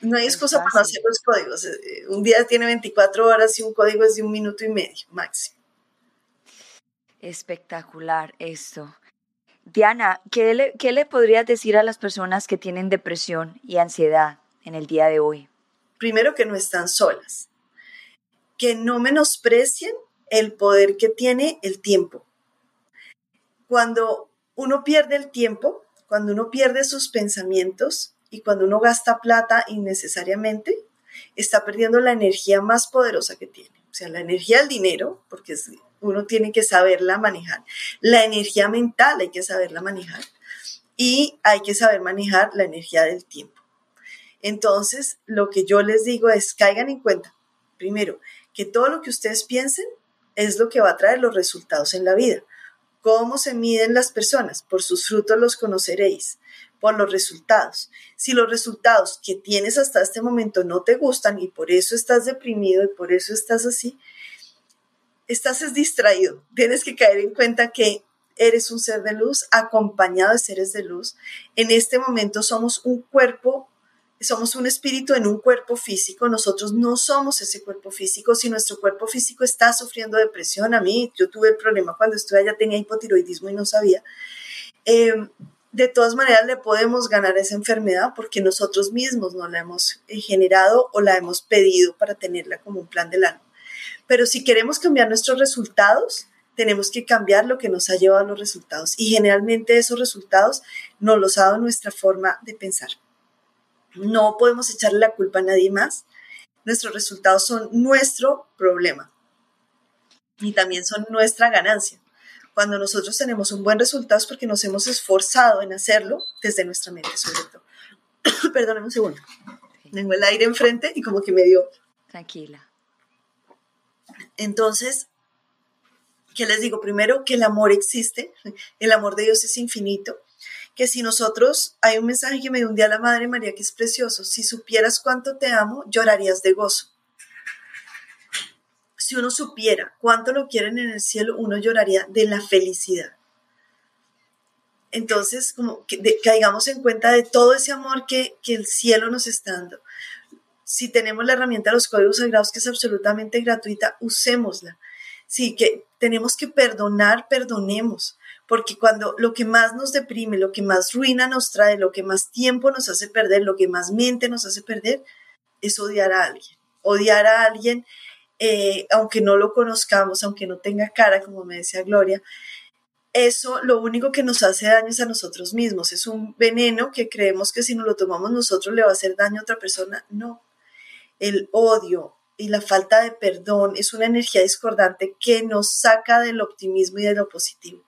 No hay excusa para hacer los códigos. Eh, un día tiene 24 horas y un código es de un minuto y medio máximo. Espectacular esto. Diana, ¿qué le, ¿qué le podrías decir a las personas que tienen depresión y ansiedad en el día de hoy? Primero que no están solas, que no menosprecien el poder que tiene el tiempo. Cuando uno pierde el tiempo, cuando uno pierde sus pensamientos, y cuando uno gasta plata innecesariamente, está perdiendo la energía más poderosa que tiene. O sea, la energía del dinero, porque uno tiene que saberla manejar. La energía mental hay que saberla manejar. Y hay que saber manejar la energía del tiempo. Entonces, lo que yo les digo es, caigan en cuenta, primero, que todo lo que ustedes piensen es lo que va a traer los resultados en la vida. ¿Cómo se miden las personas? Por sus frutos los conoceréis por los resultados. Si los resultados que tienes hasta este momento no te gustan y por eso estás deprimido y por eso estás así, estás distraído. Tienes que caer en cuenta que eres un ser de luz acompañado de seres de luz. En este momento somos un cuerpo, somos un espíritu en un cuerpo físico. Nosotros no somos ese cuerpo físico. Si nuestro cuerpo físico está sufriendo depresión, a mí, yo tuve el problema cuando estuve allá, tenía hipotiroidismo y no sabía. Eh, de todas maneras le podemos ganar esa enfermedad porque nosotros mismos no la hemos eh, generado o la hemos pedido para tenerla como un plan del alma. Pero si queremos cambiar nuestros resultados, tenemos que cambiar lo que nos ha llevado a los resultados. Y generalmente esos resultados nos los ha dado nuestra forma de pensar. No podemos echarle la culpa a nadie más. Nuestros resultados son nuestro problema y también son nuestra ganancia. Cuando nosotros tenemos un buen resultado es porque nos hemos esforzado en hacerlo desde nuestra mente, sobre todo. Perdóname un segundo. Tengo el aire enfrente y como que me dio... Tranquila. Entonces, ¿qué les digo? Primero, que el amor existe, el amor de Dios es infinito, que si nosotros, hay un mensaje que me dio un día la Madre María que es precioso, si supieras cuánto te amo, llorarías de gozo si uno supiera cuánto lo quieren en el cielo, uno lloraría de la felicidad. Entonces, como que caigamos en cuenta de todo ese amor que, que el cielo nos está dando. Si tenemos la herramienta de los códigos sagrados, que es absolutamente gratuita, usémosla. Si que tenemos que perdonar, perdonemos. Porque cuando lo que más nos deprime, lo que más ruina nos trae, lo que más tiempo nos hace perder, lo que más mente nos hace perder, es odiar a alguien. Odiar a alguien eh, aunque no lo conozcamos, aunque no tenga cara, como me decía Gloria, eso lo único que nos hace daño es a nosotros mismos. Es un veneno que creemos que si nos lo tomamos nosotros le va a hacer daño a otra persona. No. El odio y la falta de perdón es una energía discordante que nos saca del optimismo y de lo positivo.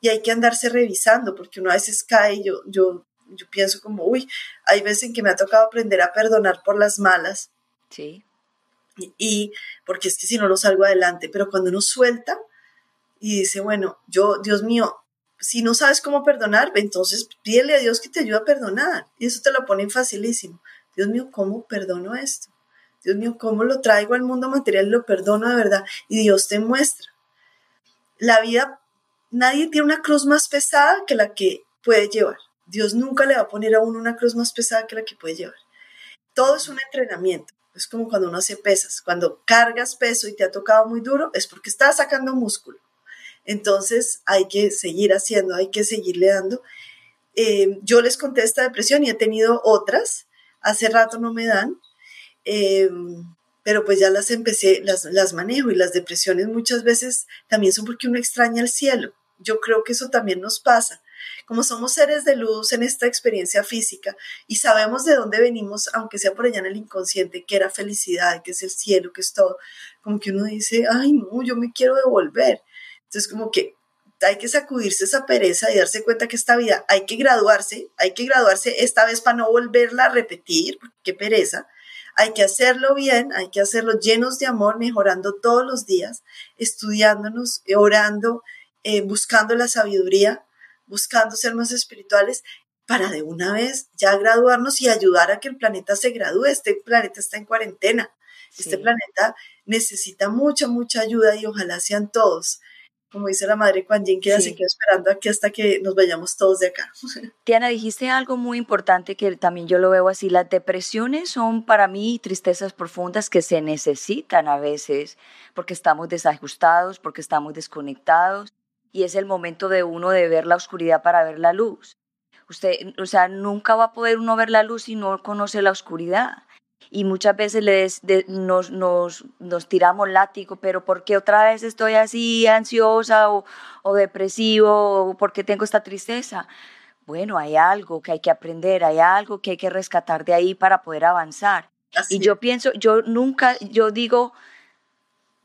Y hay que andarse revisando porque uno a veces cae, yo, yo, yo pienso como, uy, hay veces en que me ha tocado aprender a perdonar por las malas. Sí y porque es que si no lo salgo adelante, pero cuando uno suelta y dice, bueno, yo, Dios mío, si no sabes cómo perdonar, entonces pídele a Dios que te ayude a perdonar. Y eso te lo ponen facilísimo. Dios mío, ¿cómo perdono esto? Dios mío, ¿cómo lo traigo al mundo material lo perdono de verdad? Y Dios te muestra. La vida, nadie tiene una cruz más pesada que la que puede llevar. Dios nunca le va a poner a uno una cruz más pesada que la que puede llevar. Todo es un entrenamiento. Es como cuando uno hace pesas. Cuando cargas peso y te ha tocado muy duro, es porque estás sacando músculo. Entonces hay que seguir haciendo, hay que seguirle dando. Eh, yo les conté esta depresión y he tenido otras. Hace rato no me dan, eh, pero pues ya las empecé, las, las manejo y las depresiones muchas veces también son porque uno extraña el cielo. Yo creo que eso también nos pasa como somos seres de luz en esta experiencia física y sabemos de dónde venimos, aunque sea por allá en el inconsciente, que era felicidad, que es el cielo, que es todo, como que uno dice, ay, no, yo me quiero devolver. Entonces como que hay que sacudirse esa pereza y darse cuenta que esta vida hay que graduarse, hay que graduarse esta vez para no volverla a repetir, qué pereza. Hay que hacerlo bien, hay que hacerlo llenos de amor, mejorando todos los días, estudiándonos, orando, eh, buscando la sabiduría, buscando ser más espirituales para de una vez ya graduarnos y ayudar a que el planeta se gradúe. Este planeta está en cuarentena. Este planeta necesita mucha, mucha ayuda y ojalá sean todos como dice la madre Juan Jin, que se queda esperando aquí hasta que nos vayamos todos de acá. Tiana, dijiste algo muy importante que también yo lo veo así. Las depresiones son para mí tristezas profundas que se necesitan a veces porque estamos desajustados, porque estamos desconectados y es el momento de uno de ver la oscuridad para ver la luz. Usted, o sea, nunca va a poder uno ver la luz si no conoce la oscuridad y muchas veces les, nos, nos, nos, tiramos látigo, pero ¿por qué otra vez estoy así ansiosa o, o depresivo o por qué tengo esta tristeza? Bueno, hay algo que hay que aprender, hay algo que hay que rescatar de ahí para poder avanzar. y yo pienso, yo nunca, yo digo,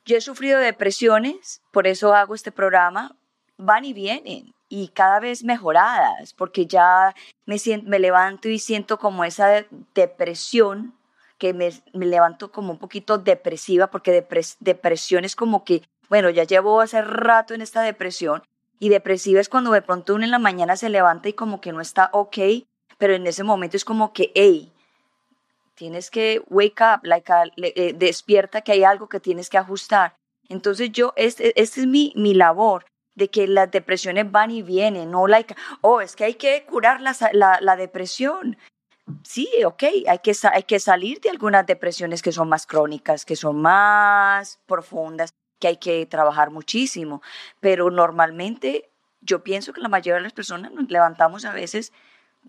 yo he sufrido depresiones, por eso hago este programa, van y vienen y cada vez mejoradas, porque ya me, siento, me levanto y siento como esa depresión que me, levanto como un poquito depresiva, porque depresión es como que, bueno, ya llevo hace rato en esta depresión, y depresiva es cuando de pronto uno en la mañana se levanta y como que no está ok, pero en ese momento es como que, hey, tienes que wake up, like eh, despierta que hay algo que tienes que ajustar. Entonces yo, este, este es mi, mi labor, de que las depresiones van y vienen, no like, oh, es que hay que curar la, la, la depresión sí, ok, hay que, hay que salir de algunas depresiones que son más crónicas, que son más profundas, que hay que trabajar muchísimo, pero normalmente yo pienso que la mayoría de las personas nos levantamos a veces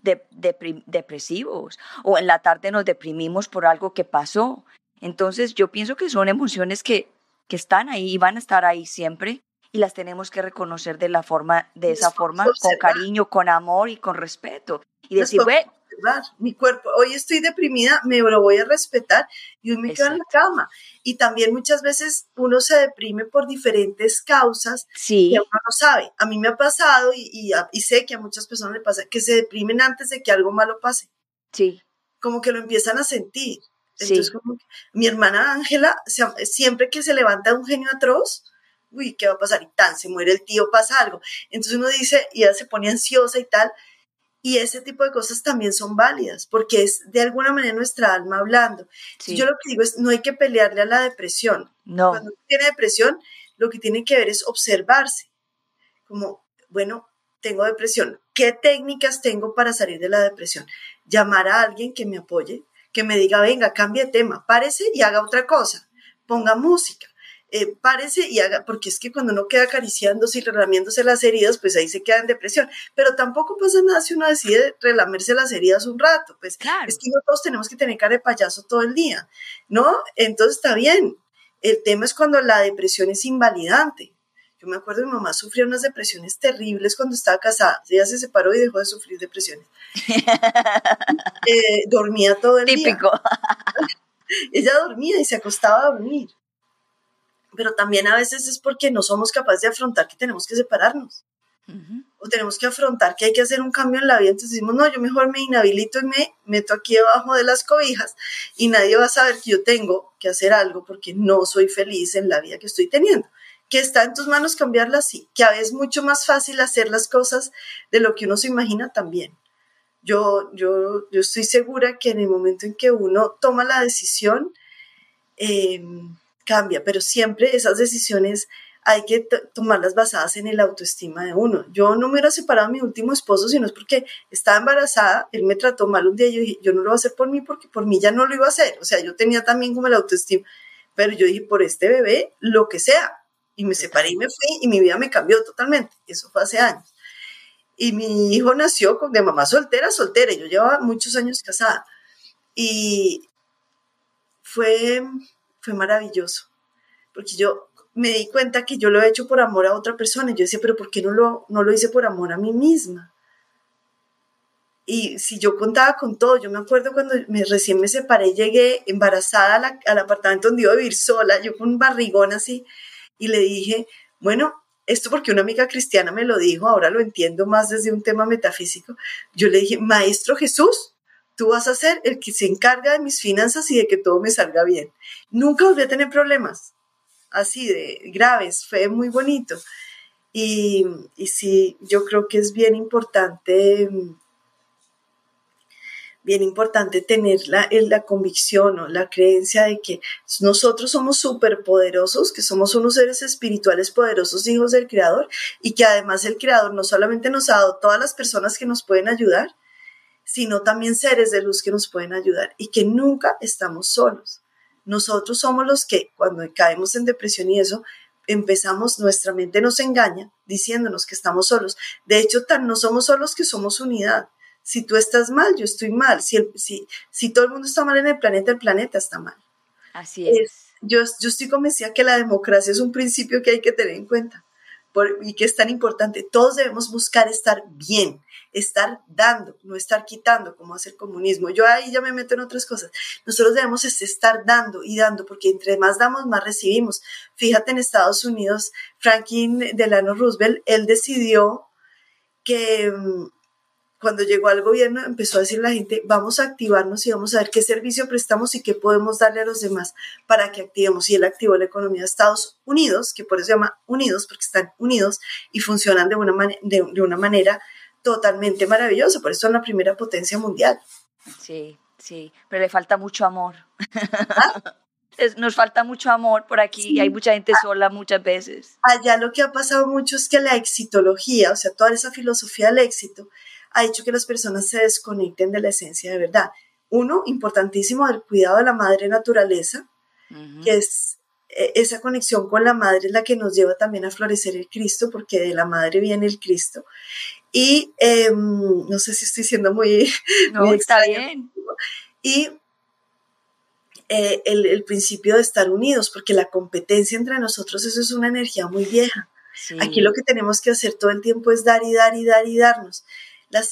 depresivos o en la tarde nos deprimimos por algo que pasó. Entonces yo pienso que son emociones que, que están ahí y van a estar ahí siempre y las tenemos que reconocer de la forma, de esa forma, con cariño, con amor y con respeto. Y decir, güey, mi cuerpo, hoy estoy deprimida, me lo voy a respetar y hoy me quedo en la cama. Y también muchas veces uno se deprime por diferentes causas sí. que uno no sabe. A mí me ha pasado y, y, sé que a muchas personas le pasa que se deprimen antes de que algo malo pase. Sí. Como que lo empiezan a sentir. Entonces, como mi hermana Ángela, siempre que se levanta un genio atroz, uy, ¿qué va a pasar? Y tan, se muere el tío, pasa algo. Entonces uno dice, y ella se pone ansiosa y tal, y ese tipo de cosas también son válidas, porque es de alguna manera nuestra alma hablando. Yo lo que digo es, no hay que pelearle a la depresión. No. Cuando uno tiene depresión, lo que tiene que ver es observarse. Como, bueno, tengo depresión. ¿Qué técnicas tengo para salir de la depresión? Llamar a alguien que me apoye, que me diga, venga, cambie de tema, párese y haga otra cosa. Ponga música eh, párese y haga, porque es que cuando uno queda acariciándose y relamiéndose las heridas, pues ahí se queda en depresión. Pero tampoco pasa nada si uno decide relamerse las heridas un rato, pues es que no todos tenemos que tener cara de payaso todo el día, ¿no? Entonces está bien. El tema es cuando la depresión es invalidante. Yo me acuerdo, mi mamá sufría unas depresiones terribles cuando estaba casada. Ella se separó y dejó de sufrir depresiones. Eh, dormía todo el día. Típico. Ella dormía y se acostaba a dormir pero también a veces es porque no somos capaces de afrontar que tenemos que separarnos. O tenemos que afrontar que hay que hacer un cambio en la vida. Entonces decimos, no, yo mejor me inhabilito y me meto aquí debajo de las cobijas y nadie va a saber que yo tengo que hacer algo porque no soy feliz en la vida que estoy teniendo. Que está en tus manos cambiarla, sí. Que a veces es mucho más fácil hacer las cosas de lo que uno se imagina también. Yo, yo, yo estoy segura que en el momento en que uno toma la decisión, eh, cambia, pero siempre esas decisiones hay que tomarlas basadas en el autoestima de uno. Yo no me hubiera separado a mi último esposo, sino es porque estaba embarazada, él me trató mal un día y yo dije, yo no lo voy a hacer por mí porque por mí ya no lo iba a hacer. O sea, yo tenía también como el autoestima, pero yo dije, por este bebé, lo que sea. Y me separé y me fui y mi vida me cambió totalmente. Eso fue hace años. Y mi hijo nació de mamá soltera, soltera. Yo llevaba muchos años casada. Y fue fue maravilloso, porque yo me di cuenta que yo lo he hecho por amor a otra persona. Y yo decía, pero ¿por qué no lo, no lo hice por amor a mí misma? Y si yo contaba con todo, yo me acuerdo cuando me, recién me separé, llegué embarazada al apartamento donde iba a vivir sola, yo con un barrigón así, y le dije, bueno, esto porque una amiga cristiana me lo dijo, ahora lo entiendo más desde un tema metafísico. Yo le dije, Maestro Jesús, tú vas a ser el que se encarga de mis finanzas y de que todo me salga bien. Nunca volví a tener problemas así de graves, fue muy bonito. Y, y sí, yo creo que es bien importante bien importante tener la, la convicción o la creencia de que nosotros somos superpoderosos, que somos unos seres espirituales poderosos, hijos del Creador, y que además el Creador no solamente nos ha dado todas las personas que nos pueden ayudar, sino también seres de luz que nos pueden ayudar y que nunca estamos solos. Nosotros somos los que cuando caemos en depresión y eso, empezamos, nuestra mente nos engaña diciéndonos que estamos solos. De hecho, tan no somos solos que somos unidad si tú estás mal, yo estoy mal. Si, si, si todo el mundo está mal en el planeta, el planeta está mal. Así es. yo, yo estoy convencida que la democracia es un principio que hay que tener en cuenta y que es tan importante. Todos debemos buscar estar bien, estar dando, no estar quitando, como hace el comunismo. Yo ahí ya me meto en otras cosas. Nosotros debemos estar dando y dando, porque entre más damos, más recibimos. Fíjate en Estados Unidos, Franklin Delano Roosevelt, él decidió que mm, cuando llegó al gobierno empezó a decir la gente, vamos a activarnos y vamos a ver qué servicio prestamos y qué podemos darle a los demás para que activemos. Y él activó la economía de Estados Unidos, que por eso se llama Unidos, porque están unidos y funcionan de una, de, una manera totalmente maravillosa. Por eso son la primera potencia mundial. Sí, sí, pero le falta mucho amor. ¿Ah? Nos falta mucho amor por aquí y hay mucha gente sola muchas veces. Allá lo que ha pasado mucho es que la exitología, o sea, toda esa filosofía del éxito, ha hecho que las personas se desconecten de la esencia de verdad. Uno, importantísimo, el cuidado de la madre naturaleza, que es e, esa conexión con la madre es la que nos lleva también a florecer el Cristo, porque de la madre viene el Cristo. Y em, no sé si estoy siendo muy... No, está bien. Y eh, el, principio de estar unidos, porque la competencia entre nosotros, eso es una energía muy vieja. Aquí lo que tenemos que hacer todo el tiempo es dar y dar y dar y darnos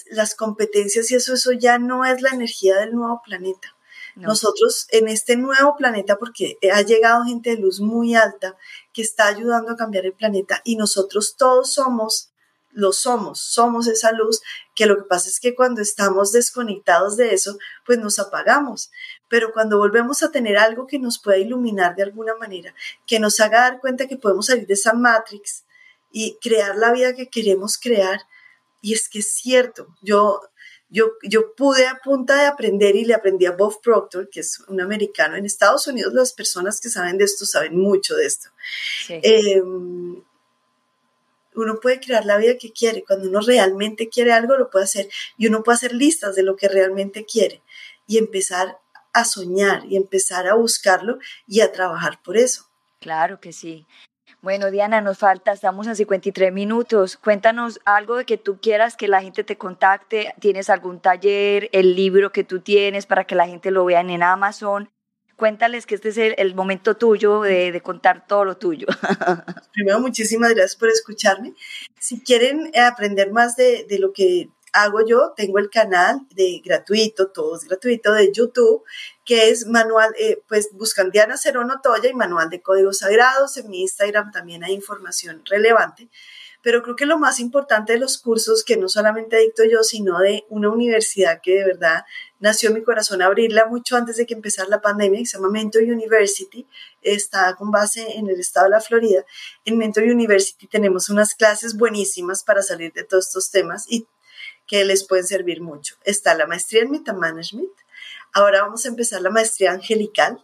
las, competencias y eso, eso ya no es la energía del nuevo planeta. Nosotros en este nuevo planeta, porque ha llegado gente de luz muy alta que está ayudando a cambiar el planeta y nosotros todos somos, lo somos, somos esa luz, que lo que pasa es que cuando estamos desconectados de eso, pues nos apagamos. Pero cuando volvemos a tener algo que nos pueda iluminar de alguna manera, que nos haga dar cuenta que podemos salir de esa matrix y crear la vida que queremos crear, y es que es cierto, yo, yo, yo pude a punta de aprender y le aprendí a Bob Proctor, que es un americano. En Estados Unidos las personas que saben de esto saben mucho de esto. Em, uno puede crear la vida que quiere. Cuando uno realmente quiere algo, lo puede hacer. Y uno puede hacer listas de lo que realmente quiere y empezar a soñar y empezar a buscarlo y a trabajar por eso. Claro que sí. Bueno, Diana, nos falta, estamos en 53 minutos. Cuéntanos algo de que tú quieras que la gente te contacte. ¿Tienes algún taller, el libro que tú tienes para que la gente lo vean en Amazon? Cuéntales que este es el, momento tuyo de, contar todo lo tuyo. Primero, muchísimas gracias por escucharme. Si quieren aprender más de, de lo que hago yo, tengo el canal de gratuito, todo es gratuito, de YouTube, que es manual, eh, pues buscan Diana Cerón Toya y manual de códigos sagrados. En mi Instagram también hay información relevante. Pero creo que lo más importante de los cursos, que no solamente dicto yo, sino de una universidad que de verdad nació en mi corazón abrirla mucho antes de que empezara la pandemia, que se llama Mentor University, está con base en el estado de la Florida. En Mentor University tenemos unas clases buenísimas para salir de todos estos temas y que les pueden servir mucho. Está la maestría en Meta Management. Ahora vamos a empezar la maestría angelical,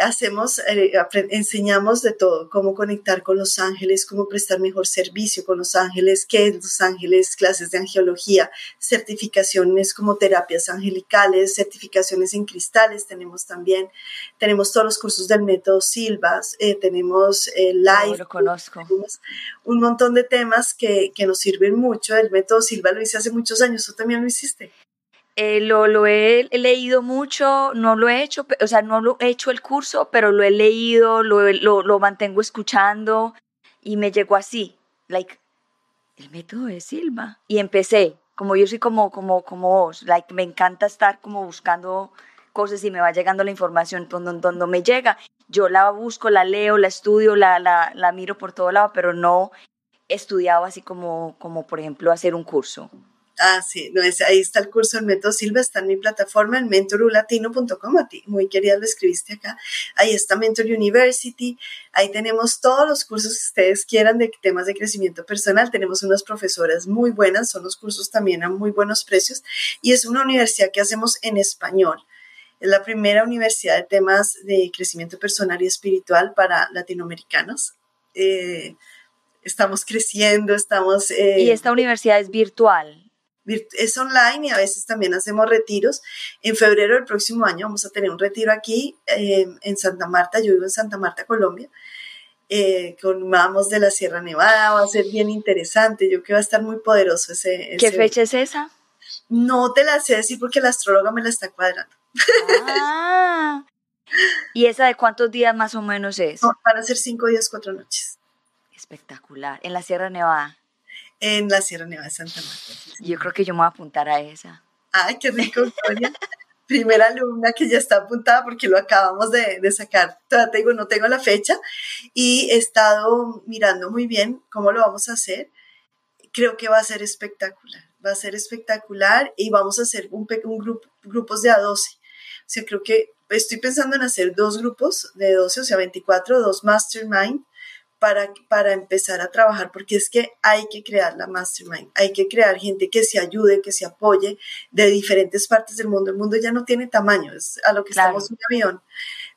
hacemos, eh, enseñamos de todo, cómo conectar con los ángeles, cómo prestar mejor servicio con los ángeles, qué es los ángeles, clases de angiología, certificaciones como terapias angelicales, certificaciones en cristales tenemos también, tenemos todos los cursos del método Silvas, eh, tenemos eh, live. lo conozco. Un montón de temas que, que nos sirven mucho. El método Silva lo hice hace muchos años, tú también lo hiciste. Eh, lo, lo he, leído mucho, no lo he hecho, o sea, no lo he hecho el curso, pero lo he leído, lo, lo, lo mantengo escuchando y me llegó así, like, el método de Silva. Y empecé, como yo soy como, como, como vos, like, me encanta estar como buscando cosas y me va llegando la información donde, donde me llega. yo la busco, la leo, la estudio, la, la, la miro por todo lado, pero no he estudiado así como, como por ejemplo, hacer un curso. Ah, sí, no, es, ahí está el curso del método Silva, está en mi plataforma en mentorulatino.com, a ti, muy querida, lo escribiste acá. Ahí está Mentor University, ahí tenemos todos los cursos que ustedes quieran de temas de crecimiento personal, tenemos unas profesoras muy buenas, son los cursos también a muy buenos precios y es una universidad que hacemos en español. Es la primera universidad de temas de crecimiento personal y espiritual para latinoamericanos. Eh, estamos creciendo, estamos... Eh, y esta universidad es virtual es online y a veces también hacemos retiros. En febrero del próximo año vamos a tener un retiro aquí eh, en Santa Marta, yo vivo en Santa Marta, Colombia, eh, con Mamos de la Sierra Nevada, va a ser bien interesante, yo creo que va a estar muy poderoso ese... ¿Qué fecha es esa? No te la sé decir porque la astróloga me la está cuadrando. Ah, ¿y esa de cuántos días más o menos es? van a ser cinco días, cuatro noches. Espectacular, en la Sierra Nevada en la Sierra Nevada de Santa Marta. Yo creo que yo me voy a apuntar a esa. Ay, qué rico, Victoria. Primera alumna que ya está apuntada porque lo acabamos de, de sacar. Todavía tengo, no tengo la fecha y he estado mirando muy bien cómo lo vamos a hacer. Creo que va a ser espectacular. Va a ser espectacular y vamos a hacer un, un grupo, grupos de a 12. O sea, creo que estoy pensando en hacer dos grupos de 12, o sea, 24, dos mastermind para, para empezar a trabajar, porque es que hay que crear la mastermind, hay que crear gente que se ayude, que se apoye de diferentes partes del mundo. El mundo ya no tiene tamaño, es a lo que estamos en un avión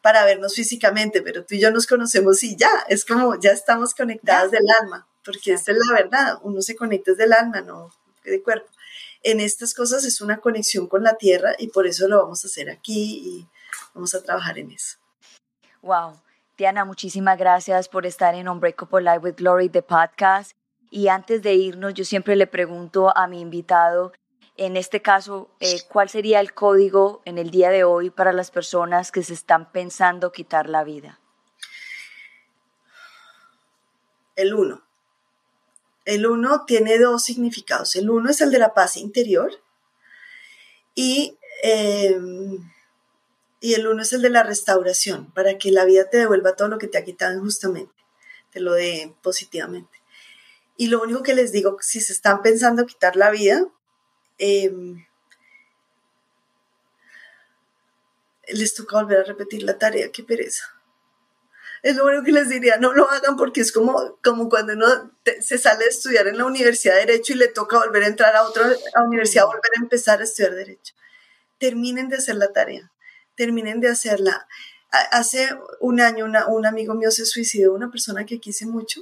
para vernos físicamente, pero tú y yo nos conocemos y ya, es como ya estamos conectadas del alma, porque esta es la verdad, uno se conecta desde el alma, no de cuerpo. En estas cosas es una conexión con la tierra y por eso lo vamos a hacer aquí y vamos a trabajar en eso. Wow. Muchísimas gracias por estar en Unbreakable Life with Glory, the podcast. Y antes de irnos, yo siempre le pregunto a mi invitado, en este caso, eh, ¿cuál sería el código en el día de hoy para las personas que se están pensando quitar la vida? El uno. El uno tiene dos significados. El uno es el de la paz interior y em, y el uno es el de la restauración, para que la vida te devuelva todo lo que te ha quitado injustamente, te lo dé positivamente. Y lo único que les digo, si se están pensando quitar la vida, em, les toca volver a repetir la tarea, qué pereza. Es lo único que les diría, no lo hagan porque es como, como cuando uno se sale a estudiar en la Universidad de Derecho y le toca volver a entrar a otra universidad, volver a empezar a estudiar Derecho. Terminen de hacer la tarea terminen de hacerla. Hace un año un amigo mío se suicidó, una persona que quise mucho.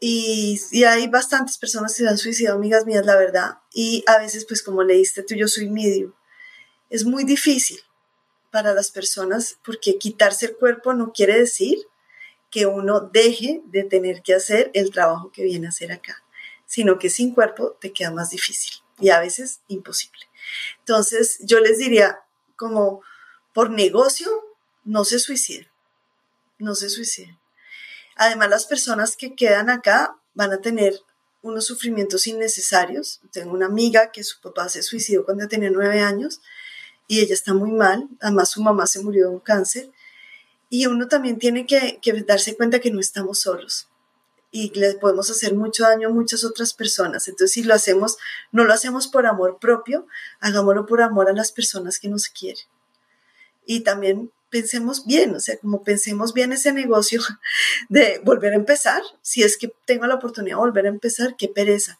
Y, hay bastantes personas que se han suicidado, amigas mías, la verdad. Y a veces, pues como leíste tú, yo soy medio. Es muy difícil para las personas porque quitarse el cuerpo no quiere decir que uno deje de tener que hacer el trabajo que viene a hacer acá, sino que sin cuerpo te queda más difícil y a veces imposible. Entonces, yo les diría, como por negocio, no se suiciden, no se suiciden. Además, las personas que quedan acá van a tener unos sufrimientos innecesarios. Tengo una amiga que su papá se suicidó cuando tenía nueve años y ella está muy mal. Además, su mamá se murió de un cáncer. Y uno también tiene que, que darse cuenta que no estamos solos y le podemos hacer mucho daño a muchas otras personas. Entonces, si lo hacemos, no lo hacemos por amor propio, hagámoslo por amor a las personas que nos quieren. Y también pensemos bien, o sea, como pensemos bien ese negocio de volver a empezar, si es que tengo la oportunidad de volver a empezar, qué pereza.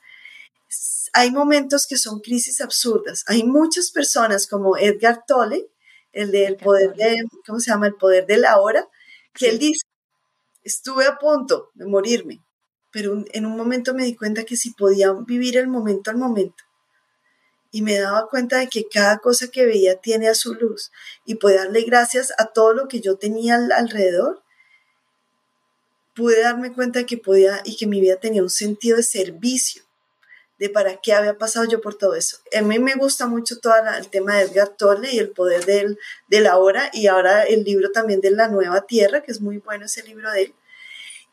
Hay momentos que son crisis absurdas. Hay muchas personas como Edgar Tolle, el del poder de, ¿cómo se llama? El poder de la hora, que él dice, estuve a punto de morirme, pero en un momento me di cuenta que si podía vivir el momento al momento. Y me daba cuenta de que cada cosa que veía tiene a su luz y puede darle gracias a todo lo que yo tenía alrededor, pude darme cuenta de que podía y que mi vida tenía un sentido de servicio, de para qué había pasado yo por todo eso. A mí me gusta mucho todo el tema de Edgar Tolle y el poder de, de la hora y ahora el libro también de La Nueva Tierra, que es muy bueno ese libro de él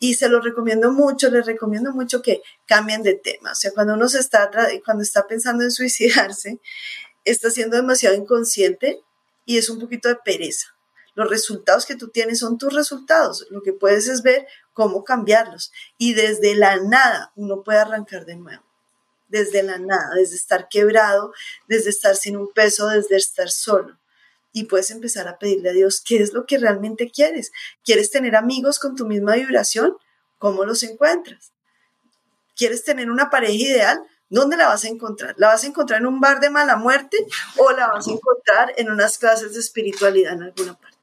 y se lo recomiendo mucho, les recomiendo mucho que cambien de tema. O sea, cuando uno se está, cuando está pensando en suicidarse, está siendo demasiado inconsciente y es un poquito de pereza. Los resultados que tú tienes son tus resultados. Lo que puedes es ver cómo cambiarlos. Y desde la nada uno puede arrancar de nuevo. Desde la nada, desde estar quebrado, desde estar sin un peso, desde estar solo. Y puedes empezar a pedirle a Dios qué es lo que realmente quieres. ¿Quieres tener amigos con tu misma vibración? ¿Cómo los encuentras? ¿Quieres tener una pareja ideal? ¿Dónde la vas a encontrar? ¿La vas a encontrar en un bar de mala muerte o la vas a encontrar en unas clases de espiritualidad en alguna parte?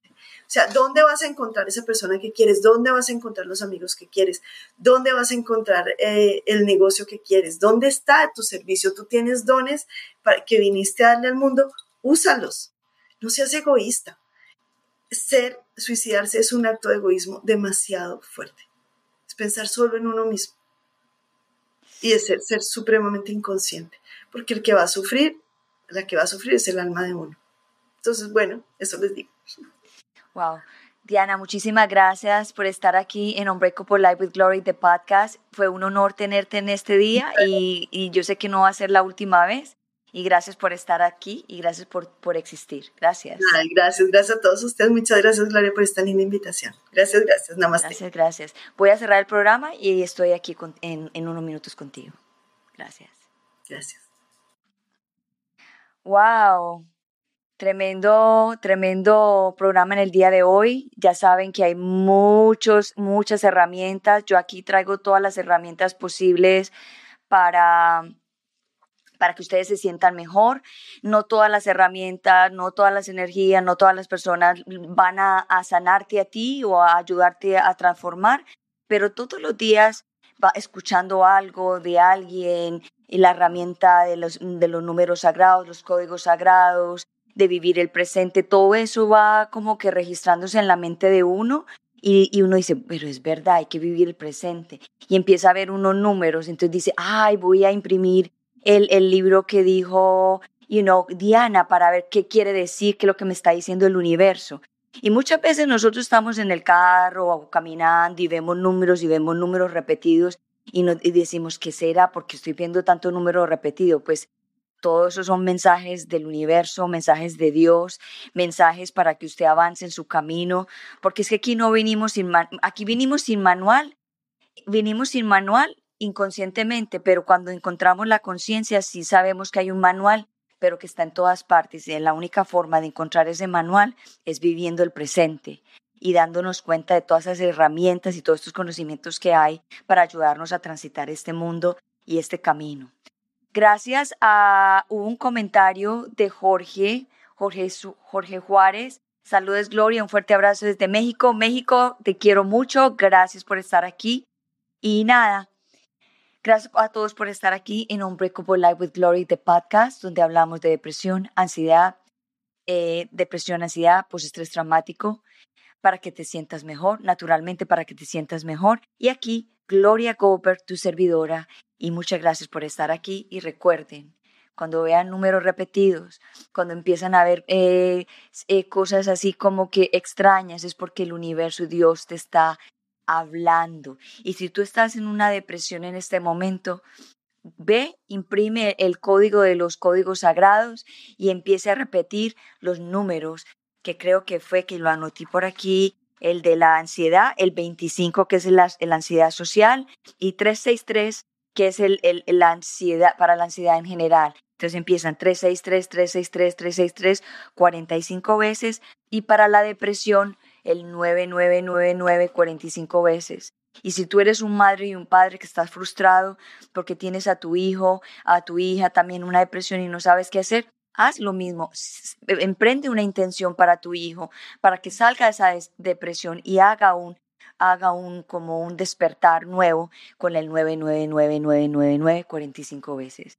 O sea, ¿dónde vas a encontrar esa persona que quieres? ¿Dónde vas a encontrar los amigos que quieres? ¿Dónde vas a encontrar eh, el negocio que quieres? ¿Dónde está tu servicio? Tú tienes dones para que viniste a darle al mundo, úsalos. No seas egoísta. Ser, suicidarse es un acto de egoísmo demasiado fuerte. Es pensar solo en uno mismo y es ser, supremamente inconsciente, porque el que va a sufrir, la que va a sufrir es el alma de uno. Entonces, bueno, eso les digo. Wow. Diana, muchísimas gracias por estar aquí en Unbreakable Life with Glory, the podcast. Fue un honor tenerte en este día y yo sé que no va a ser la última vez. Y gracias por estar aquí y gracias por, por existir. Gracias. gracias, gracias a todos ustedes. Muchas gracias, Gloria, por esta linda invitación. Gracias, gracias. Namaste. Gracias, gracias. Voy a cerrar el programa y estoy aquí en, en unos minutos contigo. Gracias. Gracias. Wow. Tremendo, tremendo programa en el día de hoy. Ya saben que hay muchos, muchas herramientas. Yo aquí traigo todas las herramientas posibles para para que ustedes se sientan mejor. No todas las herramientas, no todas las energías, no todas las personas van a, sanarte a ti o a ayudarte a transformar, pero todos los días va escuchando algo de alguien la herramienta de los, de los números sagrados, los códigos sagrados, de vivir el presente, todo eso va como que registrándose en la mente de uno y, y, uno dice, pero es verdad, hay que vivir el presente. Y empieza a ver unos números, entonces dice, ay, voy a imprimir el, el libro que dijo, you know, Diana para ver qué quiere decir, qué es lo que me está diciendo el universo. Y muchas veces nosotros estamos en el carro o caminando y vemos números y vemos números repetidos y, nos, y decimos, ¿qué será? Porque estoy viendo tanto número repetido. Pues todos esos son mensajes del universo, mensajes de Dios, mensajes para que usted avance en su camino, porque es que aquí no vinimos sin, aquí vinimos sin manual, vinimos sin manual inconscientemente, pero cuando encontramos la conciencia sí sabemos que hay un manual, pero que está en todas partes y la única forma de encontrar ese manual es viviendo el presente y dándonos cuenta de todas esas herramientas y todos estos conocimientos que hay para ayudarnos a transitar este mundo y este camino. Gracias a un comentario de Jorge, Jorge, Jorge Juárez. Saludos, Gloria, un fuerte abrazo desde México. México, te quiero mucho. Gracias por estar aquí. Y nada, Gracias a todos por estar aquí en Unbreakable Life with Glory, the podcast, donde hablamos de depresión, ansiedad, eh, depresión, ansiedad, postestrés traumático, para que te sientas mejor, naturalmente para que te sientas mejor. Y aquí, Gloria Goldberg, tu servidora, y muchas gracias por estar aquí. Y recuerden, cuando vean números repetidos, cuando empiezan a ver eh, eh, cosas así como que extrañas, es porque el universo, Dios te está hablando. Y si tú estás en una depresión en este momento, ve, imprime el código de los códigos sagrados y empiece a repetir los números que creo que fue que lo anoté por aquí, el de la ansiedad, el 25 que es la, ansiedad social y 363 que es el, la ansiedad para la ansiedad en general. Entonces empiezan 363, 363, 363, 45 veces y para la depresión el 9999 45 veces. Y si tú eres un madre y un padre que estás frustrado porque tienes a tu hijo, a tu hija también una depresión y no sabes qué hacer, haz lo mismo. Emprende una intención para tu hijo, para que salga de esa depresión y haga un haga un como un despertar nuevo con el 999999 45 veces.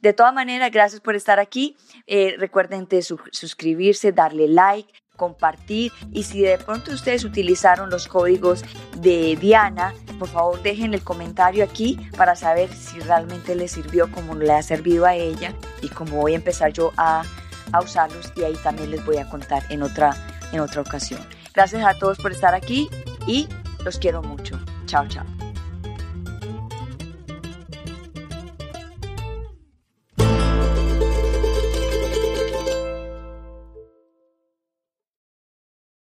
De todas maneras, gracias por estar aquí. Eh, recuerden de suscribirse, darle like, compartir y si de pronto ustedes utilizaron los códigos de Diana, por favor dejen el comentario aquí para saber si realmente les sirvió como le ha servido a ella y como voy a empezar yo a, a usarlos y ahí también les voy a contar en otra, en otra ocasión. Gracias a todos por estar aquí y los quiero mucho. Chao, chao.